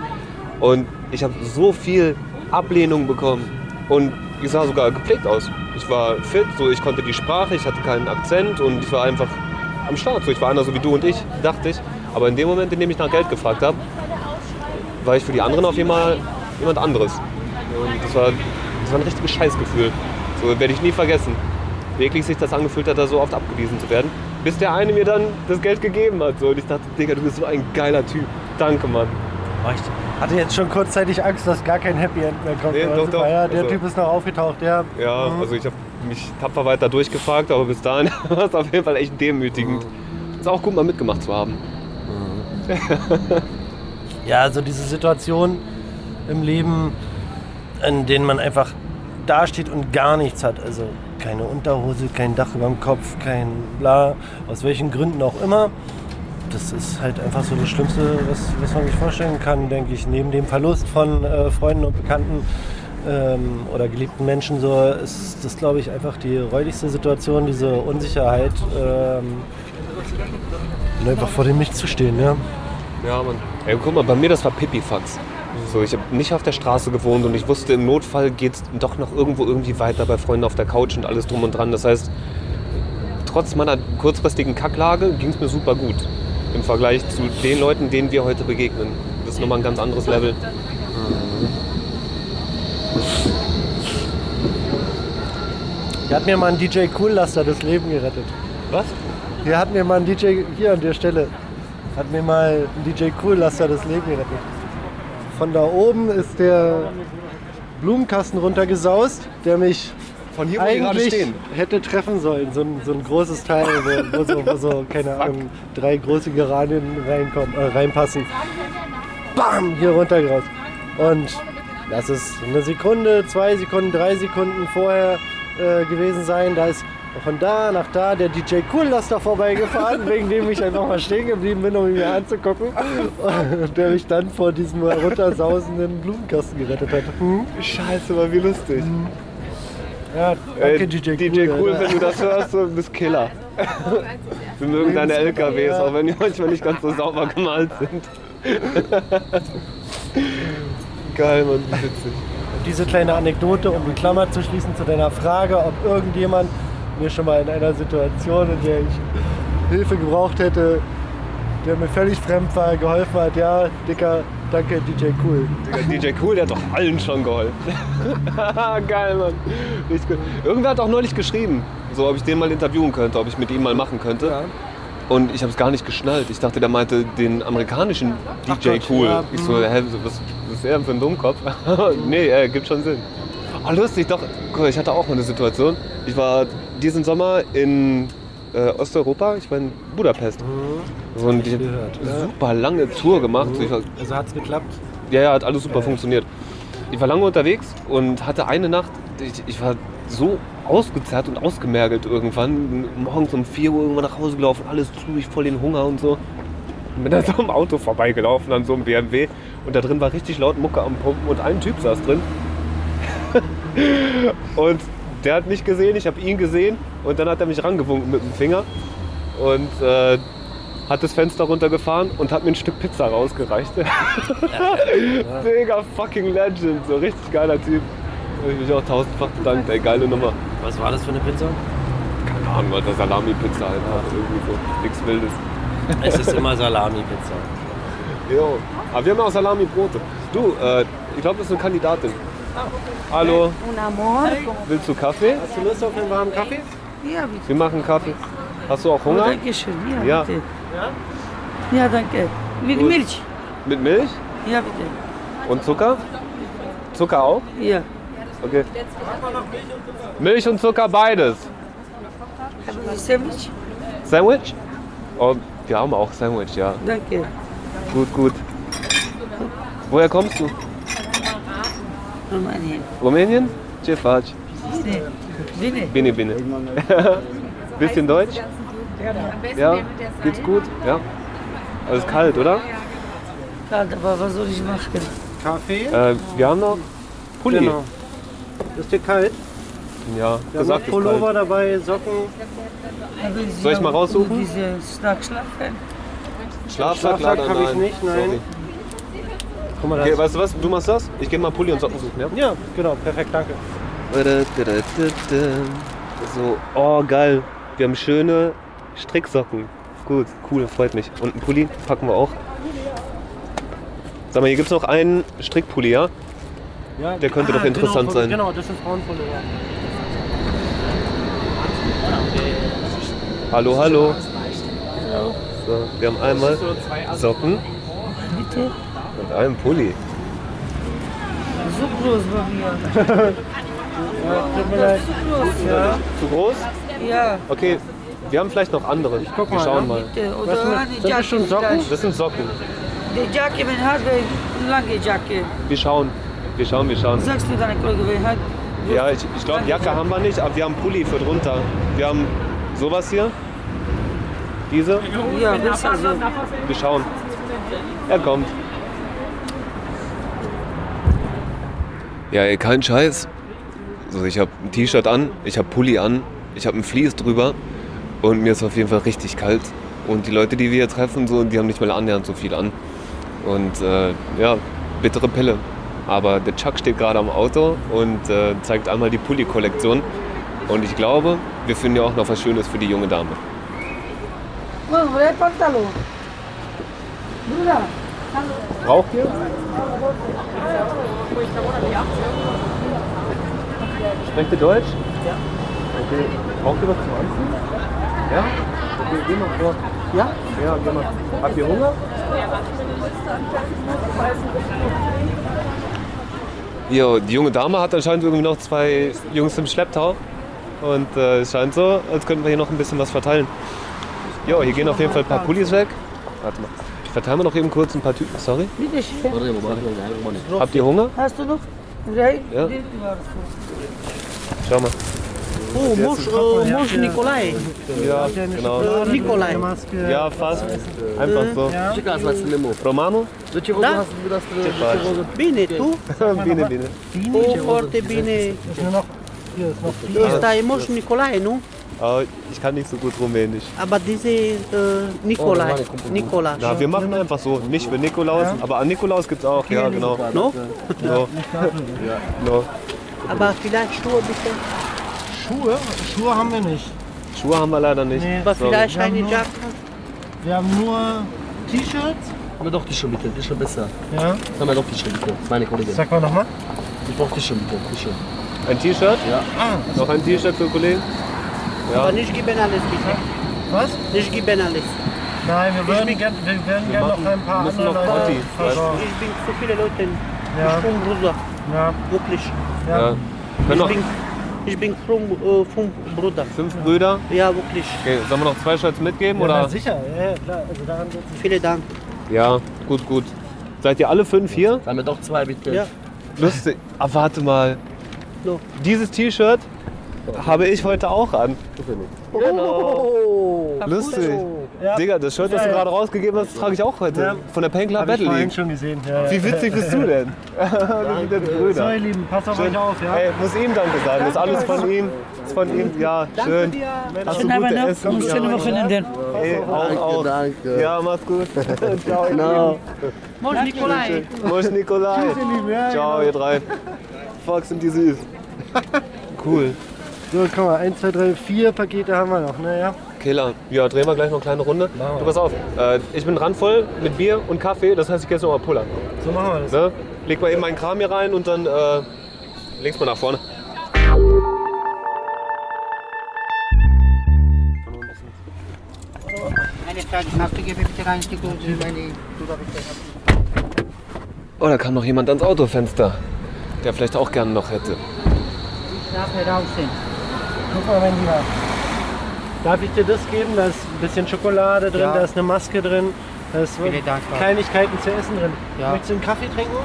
Und ich habe so viel Ablehnung bekommen. Und ich sah sogar gepflegt aus. Ich war fit, so ich konnte die Sprache, ich hatte keinen Akzent und ich war einfach am Start. So, ich war einer so wie du und ich, dachte ich. Aber in dem Moment, in dem ich nach Geld gefragt habe, war ich für die anderen auf jeden Fall jemand anderes. Und das war, das war ein richtiges Scheißgefühl. So werde ich nie vergessen. Wie eklig sich das angefühlt hat, da so oft abgewiesen zu werden. Bis der eine mir dann das Geld gegeben hat. So. Und ich dachte, Digga, du bist so ein geiler Typ. Danke, Mann. Oh, ich hatte jetzt schon kurzzeitig Angst, dass gar kein Happy End mehr kommt. Nee, Aber doch, doch. Ja, der Also- Typ ist noch aufgetaucht, ja. Ja, also ich habe mich tapfer weiter durchgefragt, aber bis dahin war es auf jeden Fall echt demütigend. Ist auch gut, mal mitgemacht zu haben. Ja, so diese Situation im Leben, in denen man einfach dasteht und gar nichts hat. Also keine Unterhose, kein Dach über dem Kopf, kein bla, aus welchen Gründen auch immer. Das ist halt einfach so das Schlimmste, was, was man sich vorstellen kann, denke ich. Neben dem Verlust von äh, Freunden und Bekannten ähm, oder geliebten Menschen so ist das, glaube ich, einfach die räudigste Situation, diese Unsicherheit. Ähm, und einfach vor dem Nichts zu stehen, ja. Ja, Mann. Ey, guck mal, bei mir das war Pipifax. So, ich habe nicht auf der Straße gewohnt und ich wusste, im Notfall geht es doch noch irgendwo irgendwie weiter bei Freunden auf der Couch und alles drum und dran. Das heißt, trotz meiner kurzfristigen Kacklage ging es mir super gut. Im Vergleich zu den Leuten, denen wir heute begegnen. Das ist nochmal ein ganz anderes Level. Hier hat mir mal ein DJ Coollaster das Leben gerettet. Was? Hier hat mir mal ein DJ, hier an der Stelle, hat mir mal ein DJ Coollaster das Leben gerettet. Von da oben ist der Blumenkasten runtergesaust, der mich Von hier, wo eigentlich stehen. hätte treffen sollen. So ein, so ein großes Teil, wo, wo, so, wo so, keine Ahnung, drei große Geranien reinkommen, äh, reinpassen. Bam! Hier runtergerauscht. Und das ist eine Sekunde, zwei Sekunden, drei Sekunden vorher äh, gewesen sein. Da ist von da nach da der DJ Coollaster vorbeigefahren, wegen dem ich einfach mal stehen geblieben bin, um ihn mir anzugucken. Und der mich dann vor diesem runtersausenden Blumenkasten gerettet hat. Hm? Scheiße, war wie lustig. Ja, danke DJ, DJ Cool, wenn du das hörst, du bist Killer. Wir mögen deine LKWs, auch wenn die manchmal nicht ganz so sauber gemalt sind. Geil, Mann, wie witzig. diese kleine Anekdote, um die Klammer zu schließen zu deiner Frage, ob irgendjemand mir schon mal in einer Situation, in der ich Hilfe gebraucht hätte, der mir völlig fremd war, geholfen hat. Ja, Dicker, danke DJ Cool. Digga, DJ Cool, der hat doch allen schon geholfen. Geil, Mann. Richtig gut. Irgendwer hat auch neulich geschrieben, so ob ich den mal interviewen könnte, ob ich mit ihm mal machen könnte. Und ich habe es gar nicht geschnallt. Ich dachte, der meinte den amerikanischen DJ Gott, Cool. ja, Ich so, hä, so, was, was ist er denn für ein Dummkopf? nee, äh, gibt schon Sinn. Ah, lustig, doch. Guck, ich hatte auch mal eine Situation. Ich war diesen Sommer in äh, Osteuropa, ich war in Budapest. So, und ich habe gehört, super lange Tour gemacht. So, ich war Also hat's geklappt? ja, ja, hat alles super funktioniert. Ich war lange unterwegs und hatte eine Nacht, ich, ich war so ausgezerrt und ausgemergelt irgendwann. Morgens um 4 Uhr irgendwann nach Hause gelaufen, alles zu, ich voll den Hunger und so. Und bin dann so am Auto vorbeigelaufen, an so einem BMW. Und da drin war richtig laut Mucke am Pumpen und ein Typ saß drin. Und der hat mich gesehen, ich habe ihn gesehen und dann hat er mich rangewunken mit dem Finger. Und äh, hat das Fenster runtergefahren und hat mir ein Stück Pizza rausgereicht. Mega fucking Legend, so richtig geiler Typ. Ich mich auch tausendfach bedankt, ey, geile Nummer. Was war das für eine Pizza? Keine Ahnung, Alter, Salami-Pizza einfach, irgendwie so, nichts Wildes. Es ist immer Salami-Pizza. Jo, aber wir haben auch Salami-Brote. Du, äh, ich glaube, das ist eine Kandidatin. Hallo, Un amor. willst du Kaffee? Hast du Lust auf einen warmen Kaffee? Ja, bitte. Wir machen Kaffee. Hast du auch Oh, Hunger? danke schön. Ja, Ja. bitte. Ja, danke. Mit Gut. Milch. Mit Milch Ja, bitte. und Zucker? Zucker auch? Ja. Okay. Milch und Zucker, beides. Sandwich? Sandwich? Oh, wir haben auch Sandwich, ja. Danke. Gut, gut. Woher kommst du? Rumänien. Rumänien? Ce faci? Bine. Bine, bine. Bisschen Deutsch? Ja? Geht's gut? Ja? Alles kalt, oder? kalt, aber was soll ich machen? Kaffee? Äh, wir haben noch Pulli. Genau. Ist dir kalt? Ja, Wir haben gesagt ist Pullover kalt. dabei, Socken. Soll ich mal haben raussuchen? Diese Schlafsack leider habe ich nicht, nein. Sorry. Guck mal, da Okay, weißt du was? Du machst das? Ich gehe mal Pulli und Socken suchen, ja? Ja, genau, perfekt, danke. So, oh geil. Wir haben schöne Stricksocken. Gut, cool, freut mich. Und einen Pulli packen wir auch. Sag mal, hier gibt es noch einen Strickpulli, ja? Ja, Der könnte doch interessant genau, sein. Genau, das ist Frauenpullover. Hallo, hallo. So, wir haben einmal Socken Bitte? Und einen Pulli. So groß war mir. Tut mir leid. So groß. Ja. Zu groß? Ja, Okay, wir haben vielleicht noch andere. guck wir mal, schauen ja. mal. Was Oder sind- sind das schon Socken? Das sind Socken. Die Jacke, wenn hat, eine lange Jacke. Wir schauen. Wir schauen, wir schauen. Sagst du deine Kollege, wer hat? Ja, ich, ich glaube, Jacke haben wir nicht, aber wir haben Pulli für drunter. Wir haben sowas hier. Diese. Ja, besser so. Wir schauen. Er kommt. Ja, ey, kein Scheiß. Also ich habe ein T-Shirt an, ich habe Pulli an, ich habe ein Vlies drüber und mir ist auf jeden Fall richtig kalt. Und die Leute, die wir hier treffen, so, die haben nicht mal annähernd so viel an. Und äh, ja, bittere Pille. Aber der Chuck steht gerade am Auto und äh, zeigt einmal die Pulli-Kollektion. Und ich glaube, wir finden ja auch noch was Schönes für die junge Dame. Pantalon? Bruder, Braucht ihr? Sprecht ihr Deutsch? Ja. Okay. Braucht ihr was zum Anziehen? Ja? Okay, geh mal vor. Ja? Ja, geh mal. Habt ihr Hunger? Jo, die junge Dame hat anscheinend irgendwie noch zwei Jungs im Schlepptau. Und äh, es scheint so, als könnten wir hier noch ein bisschen was verteilen. Jo, hier gehen auf jeden Fall ein paar Pullis weg. Warte mal. Ich verteile mal noch eben kurz ein paar Typen. Sorry. bitte schön. Habt ihr Hunger? Hast du noch? Drei? Ja. Schau mal. Oh, Mosch, äh, Mosch Nikolai. Ja, genau. Nikolai. Ja, fast. Einfach so. Romano? Da? Bine, tu? Bine, Bine. Oh, foarte bine. Ăsta e Moș Nicolae, nu? Aber ich kann nicht so gut Rumänisch. Aber diese äh, Nikolai. Nicola. Na, wir machen einfach so. Nicht für Nikolaus, aber an Nikolaus gibt's auch. Ja, genau. No? No. No. Aber vielleicht Schuhe bitte. Schuhe. Schuhe haben wir nicht. Schuhe haben wir leider nicht. Nee. Aber Sorry. vielleicht Wir haben eine nur- Jacke. Wir haben nur T-Shirts. Aber doch T-Shirt bitte, T-Shirt besser. Ja. Sag mal doch T-Shirt bitte, meine Kollegin. Sag mal nochmal. Ich brauch T-Shirt bitte, T-Shirt. Ein T-Shirt? Ja. Ah, Noch ein T-Shirt für Kollegen? Ja. Aber nicht geben alles bitte. was? Nicht geben alles. Nein, wir würden gerne wir gern noch ein paar müssen andere noch Leute versorgen. Ich bin zu viele Leute. Ja. Ich bin Bruder. Ja. Wirklich. ja. Ich bin, ich bin fromm, äh, fünf Bruder. fünf Brüder. Ja, wirklich. Okay, sollen wir noch zwei Shirts mitgeben? Ja, na, Oder? sicher, ja, ja, klar. Also daran Vielen Dank. Ja, gut, gut. Seid ihr alle fünf hier? Sag mir doch zwei bitte. Ja. Lustig. Ah, warte mal. No. Dieses T-Shirt habe ich heute auch an. Oh. Lustig. Ja. Digga, das Shirt, das du gerade rausgegeben hast, trage ich auch heute. Ja. Von der Pain Club ich Battle League. schon gesehen. Ja. Wie witzig bist du denn? Wir sind jetzt So, Brüder. ihr Lieben, passt auf Schön. euch auf, ja? Ey, muss ihm Danke sagen. Das ist alles von ihm. Das ist von ihm. Ja, schön. Hast du Schönen Abend gute noch. Essen? Schöne Wochenende. Ey, auch, auch. danke. Ja, mach's gut. Ciao. Genau. Mosch Nikolai. Mosch Nikolai. Ciao, ihr drei. Fuck, sind die süß. Cool. So, guck mal, 1, 2, 3, 4 Pakete haben wir noch, ne? Ja? Killer. Ja, drehen wir gleich noch eine kleine Runde. Du, pass auf. Äh, ich bin randvoll mit Bier und Kaffee. Das heißt, ich gehe jetzt noch mal pullern. So machen wir das. Ne? Leg mal eben meinen Kram hier rein und dann äh, links mal nach vorne. Oh, da kam noch jemand ans Autofenster, der vielleicht auch gerne noch hätte. Ich darf heraussehen. Guck mal, mein Lieber. Darf ich dir das geben? Da ist ein bisschen Schokolade drin, Ja. da ist eine Maske drin, da ist. Kleinigkeiten zu essen drin. Ja. Möchtest du einen Kaffee trinken?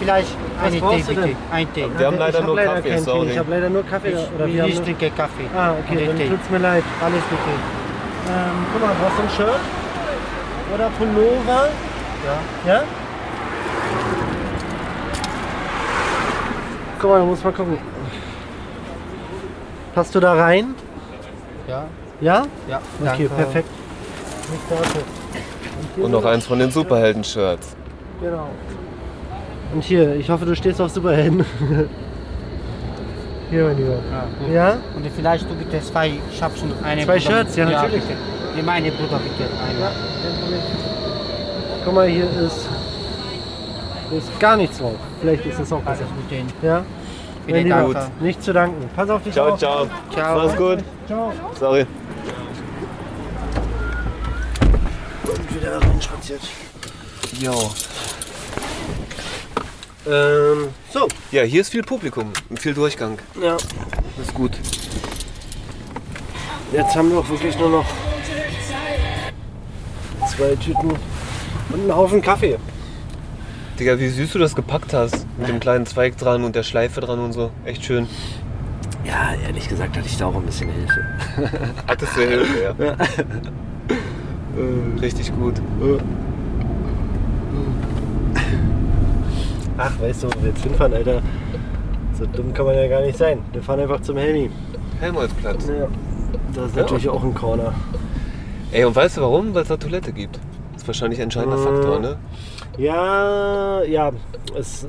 Vielleicht Was einen brauchst Tee bitte. Ein Tee. Wir haben leider ich hab nur leider Kaffee, sorry. Tee. Ich habe leider nur Kaffee. Ich, oder wir ich nur... trinke Kaffee. Ah, okay, dann Tee. tut's mir leid. Alles bitte. Ähm, guck mal, brauchst du ein Shirt? Oder Pullover? Ja. Ja? Guck mal, du musst mal gucken. Passt du da rein? Ja. Ja? Ja. Okay, danke. perfekt. Hier Und noch eins von den Superhelden-Shirts. Genau. Und hier, ich hoffe, du stehst auf Superhelden. hier, mein Lieber. Ja, gut. Ja? Und vielleicht du bitte zwei, ich hab schon eine. Zwei Bruder- Shirts? Ja, natürlich. bitte. Die meine Bruder bitte. Eine. Ja. Guck mal, hier ist, hier ist gar nichts drauf. Vielleicht ist es auch Alles besser. Gute. Ihnen. Ja? Vielen Dank. nicht zu danken. Pass auf dich Ciao, auf. ciao. Ciao. Mach's gut. Ciao. Sorry. Und wieder reinspaziert. Jo. Ähm, so. Ja, hier ist viel Publikum und viel Durchgang. Ja. Das ist gut. Jetzt haben wir auch wirklich nur noch zwei Tüten und einen Haufen Kaffee. Digga, wie süß du das gepackt hast. Mit dem kleinen Zweig dran und der Schleife dran und so. Echt schön. Ja, ehrlich gesagt hatte ich da auch ein bisschen Hilfe. Hattest du Hilfe, ja. Richtig gut. Ach, weißt du, wo wir jetzt hinfahren, Alter? So dumm kann man ja gar nicht sein. Wir fahren einfach zum Helmi. Helmholtzplatz. Ja. Das ist Ja. natürlich auch ein Corner. Ey, und weißt du warum? Weil es da Toilette gibt. Das ist wahrscheinlich ein entscheidender Äh. Faktor, ne? Ja, ja. Es,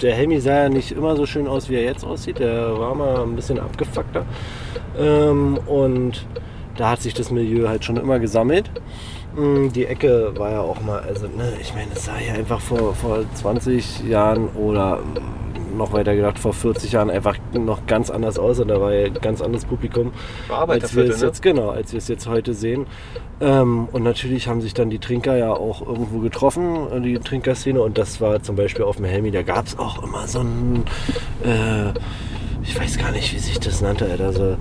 der Helmi sah ja nicht immer so schön aus, wie er jetzt aussieht. Der war mal ein bisschen abgefuckter. Ähm, und da hat sich das Milieu halt schon immer gesammelt. Mm, Die Ecke war ja auch mal, also ne, ich meine, es sah ja einfach vor, vor 20 Jahren oder noch weiter gedacht, vor 40 Jahren einfach noch ganz anders aus und da war ja ein ganz anderes Publikum, als wir es ne? jetzt, genau, als wir es jetzt heute sehen. Ähm, und natürlich haben sich dann die Trinker ja auch irgendwo getroffen, die Trinkerszene. Und das war zum Beispiel auf dem Helmi, da gab es auch immer so ein, äh, ich weiß gar nicht, wie sich das nannte, Alter. Also,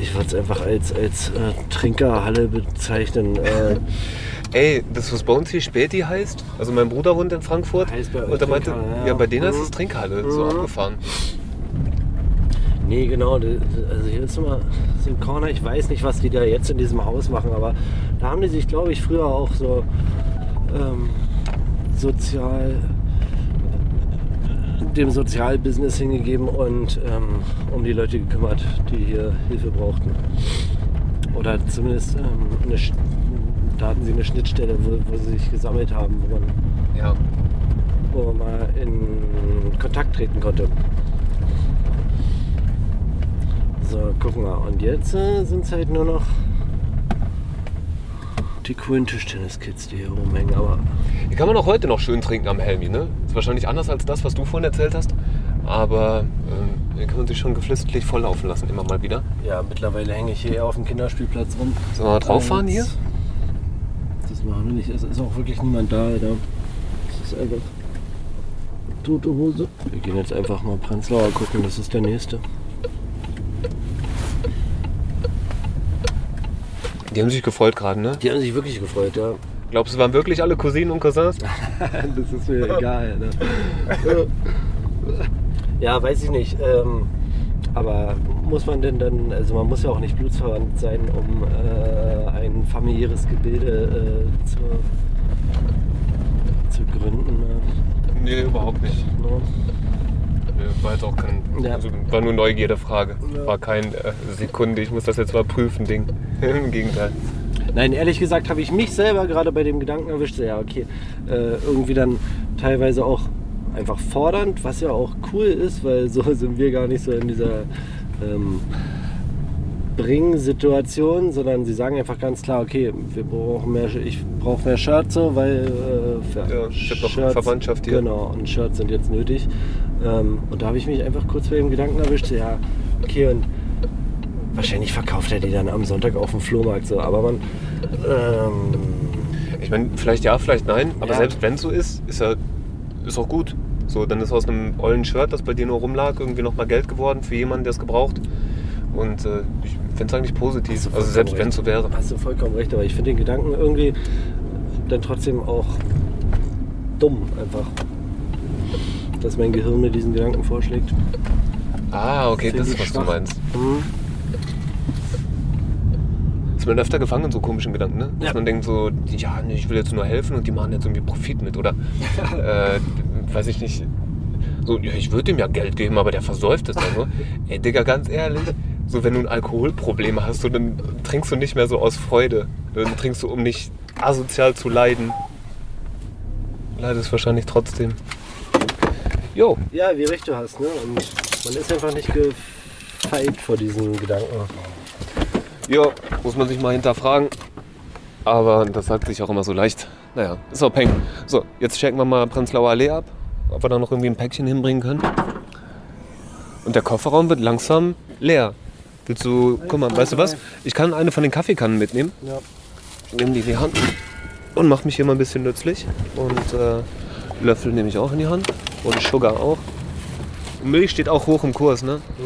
ich würde es einfach als, als äh, Trinkerhalle bezeichnen. Äh, Ey, das was bei uns hier Späti heißt, also mein Bruder wohnt in Frankfurt Heißt bei und er meinte, ja. ja, bei denen Mhm. es Trinkhalle, so Mhm. abgefahren. Nee, genau. Also hier ist immer so ein Corner. Ich weiß nicht, was die da jetzt in diesem Haus machen, aber da haben die sich, glaube ich, früher auch so ähm, sozial dem Sozialbusiness hingegeben und ähm, um die Leute gekümmert, die hier Hilfe brauchten. Oder zumindest ähm, eine, da hatten sie eine Schnittstelle, wo, wo sie sich gesammelt haben, wo man, Ja. wo man mal in Kontakt treten konnte. So, gucken wir. Und jetzt äh, sind es halt nur noch die coolen Tischtennis-Kids, die hier rumhängen. Aber Hier kann man auch heute noch schön trinken am Helmi, ne? Ist wahrscheinlich anders als das, was du vorhin erzählt hast. Aber ähm, hier kann man sich schon geflissentlich volllaufen lassen, immer mal wieder. ja, mittlerweile hänge ich hier auf dem Kinderspielplatz rum. Sollen wir mal drauf fahren hier? Das machen wir nicht. Es ist auch wirklich niemand da, Alter. Es ist einfach tote Hose. Wir gehen jetzt einfach mal Prenzlauer gucken, das ist der nächste. Die haben sich gefreut gerade, ne? Die haben sich wirklich gefreut, ja. Glaubst du, waren wirklich alle Cousinen und Cousins? das ist mir egal. Ne? ja, weiß ich nicht. Ähm, aber muss man denn dann, also man muss ja auch nicht blutsverwandt sein, um äh, ein familiäres Gebilde äh, zu, zu gründen. Ne? Nee, überhaupt nicht. Ne? Nee, war jetzt auch kein. Ja. Also war nur Neugierfrage. Ja. War kein äh, Sekunde, ich muss das jetzt mal prüfen, Ding. Im Gegenteil. Nein, ehrlich gesagt habe ich mich selber gerade bei dem Gedanken erwischt, ja, okay, äh, irgendwie dann teilweise auch einfach fordernd, was ja auch cool ist, weil so sind wir gar nicht so in dieser ähm, Bring-Situation, sondern sie sagen einfach ganz klar, okay, wir brauchen mehr, ich brauche mehr Shirts, so, weil äh, Ja, ich hab noch Verwandtschaft hier. Genau, und Shirts sind jetzt nötig. Ähm, und da habe ich mich einfach kurz bei dem Gedanken erwischt, so, ja, okay, und wahrscheinlich verkauft er die dann am Sonntag auf dem Flohmarkt, so, aber man, ähm, Ich meine, vielleicht ja, vielleicht nein, aber Ja. selbst wenn es so ist, ist ja ist auch gut. So, dann ist aus einem ollen Shirt, das bei dir nur rumlag, irgendwie nochmal Geld geworden für jemanden, der es gebraucht. Und äh, ich finde es eigentlich positiv. Also selbst wenn es so wäre. Hast du vollkommen recht, aber ich finde den Gedanken irgendwie dann trotzdem auch dumm einfach. Dass mein Gehirn mir diesen Gedanken vorschlägt. Ah, okay, Find das ist, was schwach. du meinst. Mhm. Das ist man öfter gefangen in so komischen Gedanken, ne? Dass Ja. man denkt so, ja, ich will jetzt nur helfen und die machen jetzt irgendwie Profit mit. Oder, äh, weiß ich nicht, so, ja, ich würde ihm ja Geld geben, aber der versäuft es dann so. Ey, Digga, ganz ehrlich, so wenn du ein Alkoholproblem hast, so, dann trinkst du nicht mehr so aus Freude. Dann trinkst du, um nicht asozial zu leiden. Leidest wahrscheinlich trotzdem. Jo, Ja, wie recht du hast, ne? Und man ist einfach nicht gefeit vor diesen Gedanken. Jo, muss man sich mal hinterfragen. Aber das sagt sich auch immer so leicht. Naja, ist auch peng. So, jetzt checken wir mal Prenzlauer Allee ab, ob wir da noch irgendwie ein Päckchen hinbringen können. Und der Kofferraum wird langsam leer. Willst du, guck mal, weißt du was? Ich kann eine von den Kaffeekannen mitnehmen. Ja. Ich nehme die in die Hand und mache mich hier mal ein bisschen nützlich. Und äh, Löffel nehme ich auch in die Hand. Und Sugar auch. Und Milch steht auch hoch im Kurs, ne? Du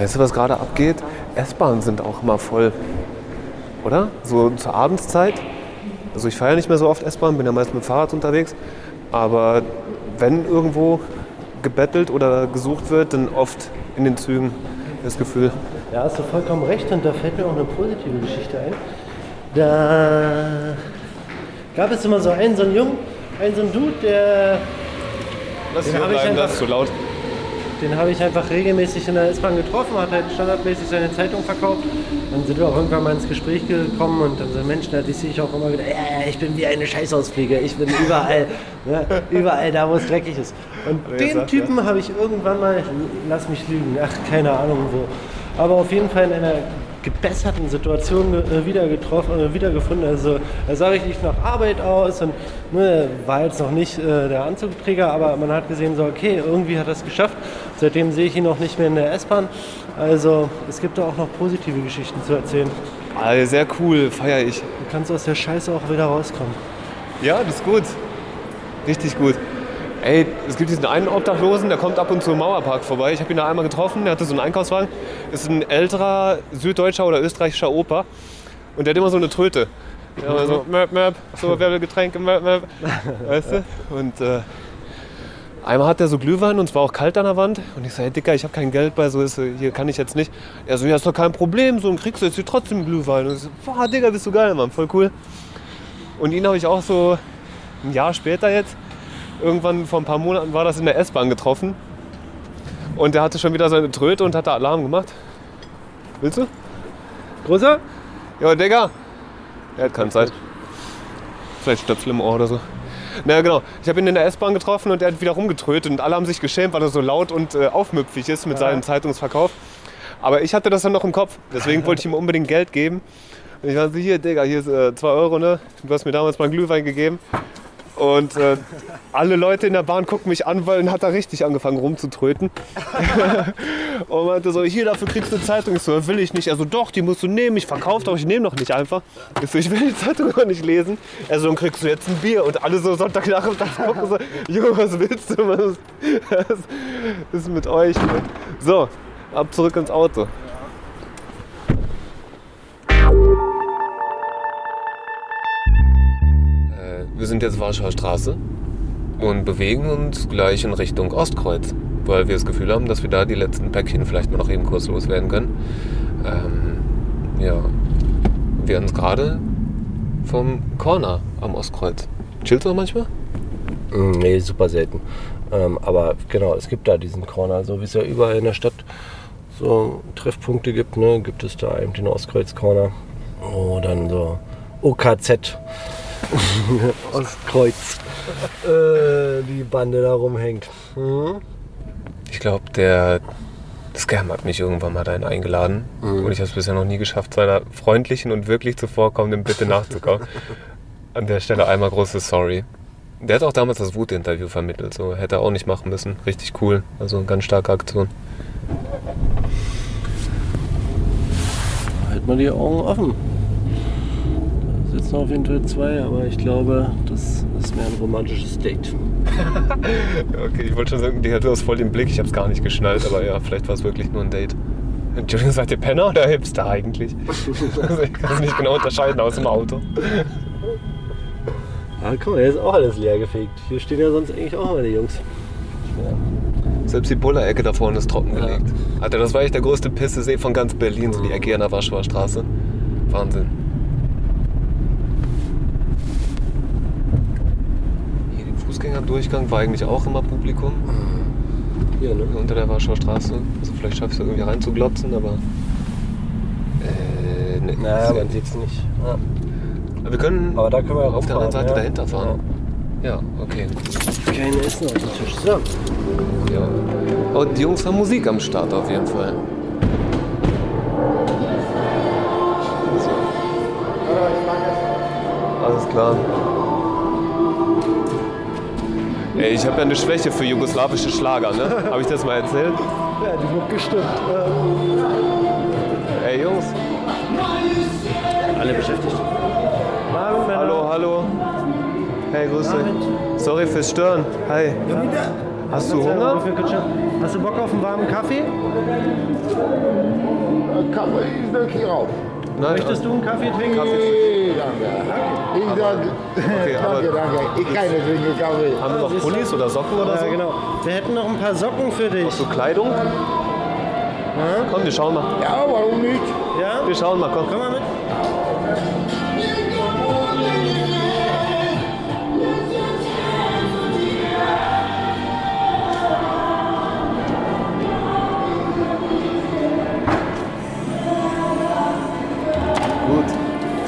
weißt, was gerade abgeht? S-Bahnen sind auch immer voll. Oder? So zur Abendszeit. Also ich fahre ja nicht mehr so oft S-Bahn, bin ja meist mit dem Fahrrad unterwegs. Aber wenn irgendwo gebettelt oder gesucht wird, dann oft in den Zügen das Gefühl. Ja, hast du vollkommen recht und da fällt mir auch eine positive Geschichte ein. Da gab es immer so einen, so einen Jungen, einen so einen Dude, der, Lass Den hier hab ich bleiben, einfach- das ist zu laut. Den habe ich einfach regelmäßig in der S-Bahn getroffen, hat halt standardmäßig seine Zeitung verkauft. Dann sind wir auch irgendwann mal ins Gespräch gekommen und dann so Menschen, da sehe ich auch immer wieder, ja, ja, ich bin wie eine Scheißausfliege, ich bin überall, ne, überall da, wo es dreckig ist. Und Wer den sagt, Typen habe ich irgendwann mal, lass mich lügen, ach, keine Ahnung wo, aber auf jeden Fall in einer gebesserten Situation äh, wieder getroffen, äh, wiedergefunden. Also er sah richtig nach Arbeit aus und ne, war jetzt noch nicht äh, der Anzugträger, aber man hat gesehen, so okay, irgendwie hat er es geschafft. Seitdem sehe ich ihn auch nicht mehr in der S-Bahn. Also es gibt da auch noch positive Geschichten zu erzählen. Ah, sehr cool, feiere ich. Du kannst aus der Scheiße auch wieder rauskommen. Ja, das ist gut. Richtig gut. Ey, es gibt diesen einen Obdachlosen, der kommt ab und zu im Mauerpark vorbei. Ich habe ihn da einmal getroffen, der hatte so einen Einkaufswagen. Ist ein älterer süddeutscher oder österreichischer Opa. Und der hat immer so eine Tröte. Ja, immer so, möp, möp, so, wer will Getränke, möp, möp. Weißt du? Und äh, einmal hat der so Glühwein und es war auch kalt an der Wand. Und ich so, hey Dicker, ich habe kein Geld bei, so ist, hier kann ich jetzt nicht. Er so, ja, ist doch kein Problem, so, und kriegst du jetzt hier trotzdem Glühwein. Und ich so, boah, Digga, bist du geil, Mann, voll cool. Und ihn habe ich auch so ein Jahr später jetzt, irgendwann vor ein paar Monaten war das in der S-Bahn getroffen. Und der hatte schon wieder seine Tröte und hatte Alarm gemacht. Willst du? Großer? Ja, Digga. Er hat keine Zeit. Vielleicht Stöpsel im Ohr oder so. Naja, genau. Ich habe ihn in der S-Bahn getroffen und er hat wieder rumgetrötet und alle haben sich geschämt, weil er so laut und äh, aufmüpfig ist mit seinem Zeitungsverkauf. Aber ich hatte das dann noch im Kopf. Deswegen wollte ich ihm unbedingt Geld geben. Und ich war so, hier, Digga, hier ist 2 Euro, ne? Du hast mir damals mal einen Glühwein gegeben. Und äh, alle Leute in der Bahn gucken mich an, weil hat er richtig angefangen rumzutröten. und meinte so, hier, dafür kriegst du eine Zeitung. Ich so, will ich nicht. Er so, doch, die musst du nehmen. Ich verkaufe doch, ich nehme doch nicht einfach. Ich so, ich will die Zeitung gar nicht lesen. Er so, dann kriegst du jetzt ein Bier. Und alle so Sonntagnachmittag gucken so, Junge, was willst du? Was ist mit euch? So, ab zurück ins Auto. Äh, Wir sind jetzt Warschauer Straße und bewegen uns gleich in Richtung Ostkreuz, weil wir das Gefühl haben, dass wir da die letzten Päckchen vielleicht mal noch eben kurz loswerden können. Ähm, ja, wir uns gerade vom Corner am Ostkreuz. Chillst du manchmal? Mm, Nee, super selten. Ähm, aber genau, es gibt da diesen Corner, so wie es ja überall in der Stadt so Treffpunkte gibt, ne, gibt es da eben den Ostkreuz-Corner. Oh, dann so OKZ. Ostkreuz. äh, die Bande da rumhängt. Mhm. Ich glaube, der Scam hat mich irgendwann mal dahin eingeladen und ich habe es bisher noch nie geschafft, seiner freundlichen und wirklich zuvorkommenden Bitte nachzukommen. An der Stelle einmal großes Sorry. Der hat auch damals das Wut-Interview vermittelt, so hätte er auch nicht machen müssen. Richtig cool, also eine ganz starke Aktion. Halt mal die Augen offen. Sitzen auf jeden Fall zwei, aber ich glaube, das ist mehr ein romantisches Date. Okay, ich wollte schon sagen, die hatte das voll den Blick, ich habe es gar nicht geschnallt, aber ja, vielleicht war es wirklich nur ein Date. Entschuldigung, seid ihr Penner oder Hipster eigentlich? Also ich kann es nicht genau unterscheiden aus dem Auto. Ah, guck mal, hier ist auch alles leer gefegt. Hier stehen ja sonst eigentlich auch immer die Jungs. Selbst die Buller-Ecke da vorne ist trockengelegt. Alter, das war echt der größte Pissesee von ganz Berlin, so die Ecke an der Warschauer Straße. Wahnsinn. Hier den Fußgängerdurchgang war eigentlich auch immer Publikum. Hier, ne? Unter der Warschauer Straße. Also vielleicht schaffst du irgendwie reinzuglotzen, aber. Äh, ne, Naja, man sieht's nicht. Ja. Aber wir können, Aber da können wir auf der anderen Seite ja. dahinter fahren. Ja, okay. Kein Essen auf dem Tisch. So. Ja. Oh, die Jungs haben Musik am Start auf jeden Fall. So. Alles klar. Ey, ich habe ja eine Schwäche für jugoslawische Schlager, ne? Habe ich das mal erzählt? Ja, die wird gestimmt. Ey, Jungs. Alle beschäftigt. Hallo, hallo. Hey, grüß dich. Sorry fürs Stören. Hi. Hast du Hunger? Hast du Bock auf einen warmen Kaffee? Kaffee ist doch hier auf. Nein, Möchtest du einen Kaffee trinken? Nee, danke. Ich danke. Okay, aber- danke, danke. Ich kann nicht trinken Kaffee. haben wir noch Pullis oder Socken oder so? Ja, genau. Wir hätten noch ein paar Socken für dich. So Kleidung? Komm, wir schauen mal. Ja, warum nicht? Ja? Wir schauen mal, komm. Komm mal mit.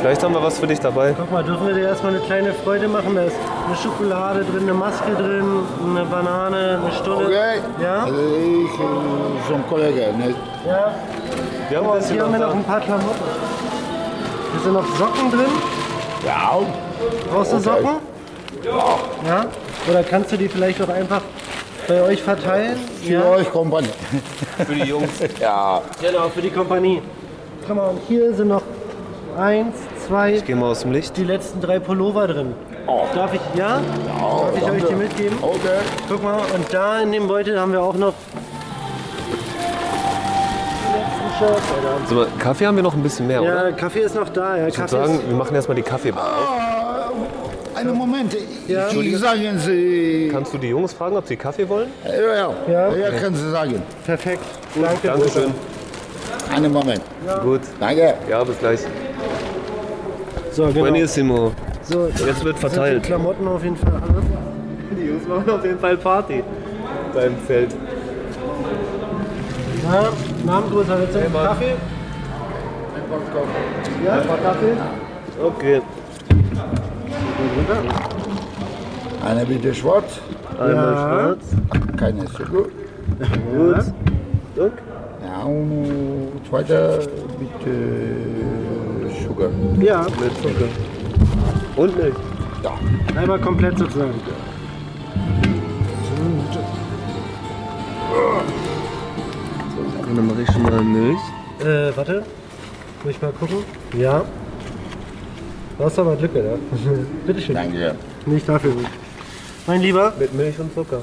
Vielleicht haben wir was für dich dabei. Guck mal, dürfen wir dir erstmal eine kleine Freude machen? Da ist eine Schokolade drin, eine Maske drin, eine Banane, eine Stulle. Okay. Ja? Also ich, äh, so ein Kollege, ne? Ja. Wir haben Und was hier haben wir noch ein paar Klamotten. Hier sind noch Socken drin. Ja. Brauchst du Okay. Socken? Ja. Oder kannst du die vielleicht auch einfach bei euch verteilen? Für euch Kompanie. für die Jungs. Ja. Genau, für die Kompanie. Guck mal, und hier sind noch eins, zwei, Geh mal aus dem Licht. die letzten drei Pullover drin. Darf ich, ja? Darf ich euch die mitgeben? Okay. Guck mal, und da in dem Beutel haben wir auch noch die letzten Shirts, Alter. So, Kaffee haben wir noch ein bisschen mehr, oder? Ja, Kaffee ist noch da, ja. Ich würde sagen, wir machen erstmal die Kaffeebar auf. Ah, einen Moment. Ja. Ich sagen Sie. Kannst du die Jungs fragen, ob sie Kaffee wollen? Ja, ja. Ja. Ja, können Sie sagen. perfekt. Danke. Dankeschön. Einen Moment. Gut. Danke. Ja, bis gleich. So, genau. Buenissimo. So, Jetzt wird sind verteilt. Die Klamotten auf jeden Fall an. Die Jungs machen auf jeden Fall Party. Beim Zelt. Ja, Namengrößer, willst du einen Mann. Kaffee? Ja, ein paar Kaffee. Okay. Eine bitte schwarz. Einmal Ja. schwarz. Keine Zucker. Gut. Guck. Ja, und zweiter bitte Sugar. Ja, Mit Zucker. Und Milch. Ja. einmal komplett sozusagen. Und dann mache ich schon mal Milch. Äh, warte. Muss ich mal gucken? Ja. Du hast aber Glück, oder? Bitteschön. Danke. Nicht dafür. Mein Lieber, Mit Milch und Zucker.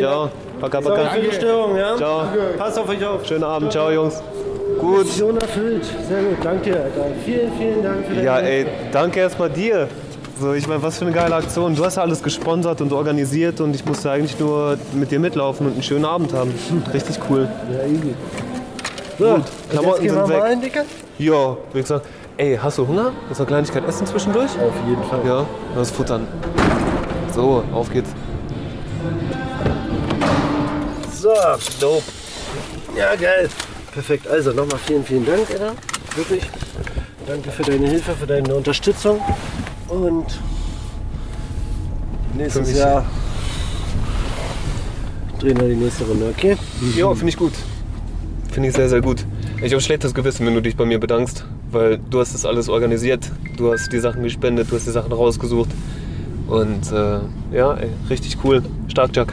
paka. Ciao. Paka, Sorry paka. für die Störung, ja? Ciao. Passt auf euch auf. Schönen Abend. Ciao, Jungs. Gut. Mission erfüllt. Sehr gut, danke dir, Alter. Vielen, vielen Dank für deine Ja, ey, danke erstmal dir. So, ich meine, was für eine geile Aktion. Du hast ja alles gesponsert und organisiert und ich musste eigentlich nur mit dir mitlaufen und einen schönen Abend haben. Richtig cool. Ja, easy. So, Und Klamotten jetzt gehen wir sind weg. mal rein, Dicker. Ja, würde ich sagen. Ey, hast du Hunger? Willst du eine Kleinigkeit essen zwischendurch? Auf jeden Fall. Ja, das futtern. So, auf geht's. So, dope. Ja, geil. Perfekt. Also nochmal vielen, vielen Dank, Alter. Wirklich. Danke für deine Hilfe, für deine Unterstützung. Und nächstes Jahr drehen wir die nächste Runde, okay? Ja, finde ich gut. Finde ich sehr, sehr gut. Ich habe schlechtes Gewissen, wenn du dich bei mir bedankst, weil du hast das alles organisiert, du hast die Sachen gespendet, du hast die Sachen rausgesucht. Und äh, ja, ey, richtig cool. Stark, Jack.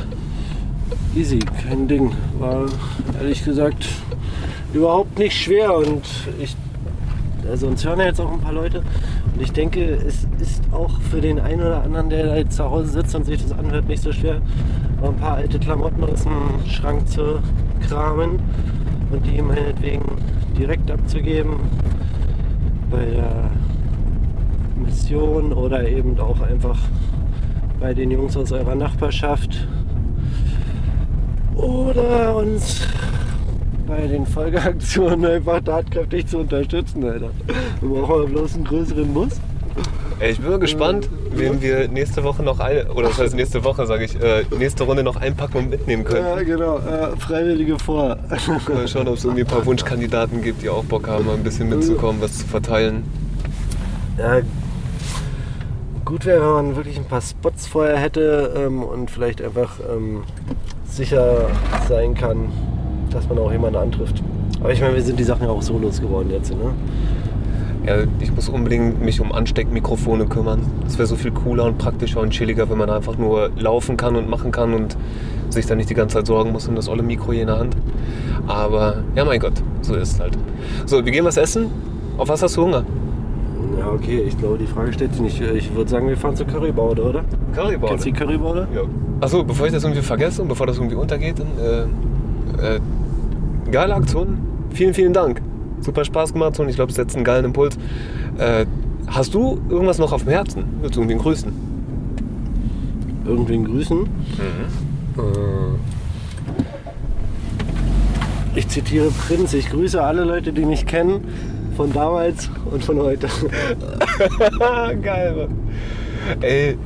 Easy, kein Ding. War ehrlich gesagt überhaupt nicht schwer und ich, also uns hören ja jetzt auch ein paar Leute und ich denke, es ist auch für den einen oder anderen, der da zu Hause sitzt und sich das anhört, nicht so schwer, ein paar alte Klamotten aus dem Schrank zu kramen und die meinetwegen direkt abzugeben bei der Mission oder eben auch einfach bei den Jungs aus eurer Nachbarschaft oder uns bei den Folgeaktionen einfach tatkräftig zu unterstützen, Alter. Wir brauchen bloß einen größeren Bus. Ey, ich bin mal gespannt, wen wir nächste Woche noch ein, oder das heißt nächste Woche, sage ich, äh, nächste Runde noch einpacken und mitnehmen können. Ja, genau. Äh, Freiwillige vor. Mal schauen, ob es irgendwie ein paar Wunschkandidaten gibt, die auch Bock haben, mal ein bisschen mitzukommen, was zu verteilen. Ja, gut wäre, wenn man wirklich ein paar Spots vorher hätte ähm, und vielleicht einfach ähm, sicher sein kann, dass man auch jemanden antrifft. Aber ich meine, wir sind die Sachen ja auch so losgeworden jetzt, ne? Ja, ich muss unbedingt mich um Ansteckmikrofone kümmern. Das wäre so viel cooler und praktischer und chilliger, wenn man einfach nur laufen kann und machen kann und sich dann nicht die ganze Zeit sorgen muss um das olle Mikro hier in der Hand. Aber ja, mein Gott, so ist es halt. So, wir gehen was essen. Auf was hast du Hunger? Ja, okay, ich glaube, die Frage stellt sich nicht. Ich würde sagen, wir fahren zur Currybaude, oder? Currybaude? Kennst du die Currybaude? Ja. Achso, bevor ich das irgendwie vergesse und bevor das irgendwie untergeht, dann, äh, äh, geile Aktion. Vielen, vielen Dank. Super Spaß gemacht und ich glaube, es setzt einen geilen Impuls. Äh, hast du irgendwas noch auf dem Herzen? Willst du irgendwen grüßen? Irgendwen grüßen? Mhm. Äh, Ich zitiere Prinz, ich grüße alle Leute, die mich kennen, von damals und von heute. Geil, Mann. Ey,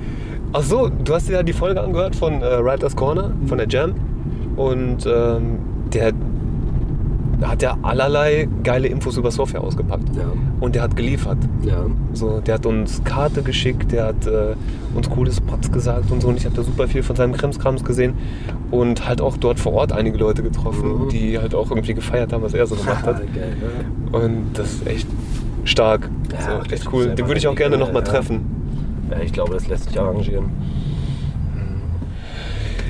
ach so, du hast ja die Folge angehört von äh, Writers Corner, von der Jam. Und ähm, der hat ja allerlei geile Infos über Software ausgepackt. Ja. Und der hat geliefert. Ja. So, der hat uns Karte geschickt, der hat äh, uns coole Spots gesagt und so. Und ich habe da super viel von seinem Krimskrams gesehen und halt auch dort vor Ort einige Leute getroffen, Mhm. die halt auch irgendwie gefeiert haben, was er so gemacht hat. Geil, ne? Und das ist echt stark. Ja, so, echt cool. Den würde ich auch gerne nochmal treffen. Ja, ich glaube, das lässt sich arrangieren.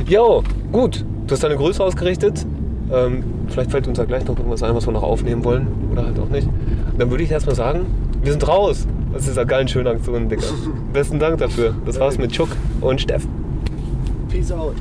Jo, gut. Du hast deine Größe ausgerichtet. Ähm, vielleicht fällt uns da gleich noch irgendwas ein, was wir noch aufnehmen wollen. Oder halt auch nicht. Dann würde ich erstmal sagen, wir sind raus. Das ist dieser geilen schönen Aktion, Digga. Besten Dank dafür. Das war's mit Chuck und Steff. Peace out.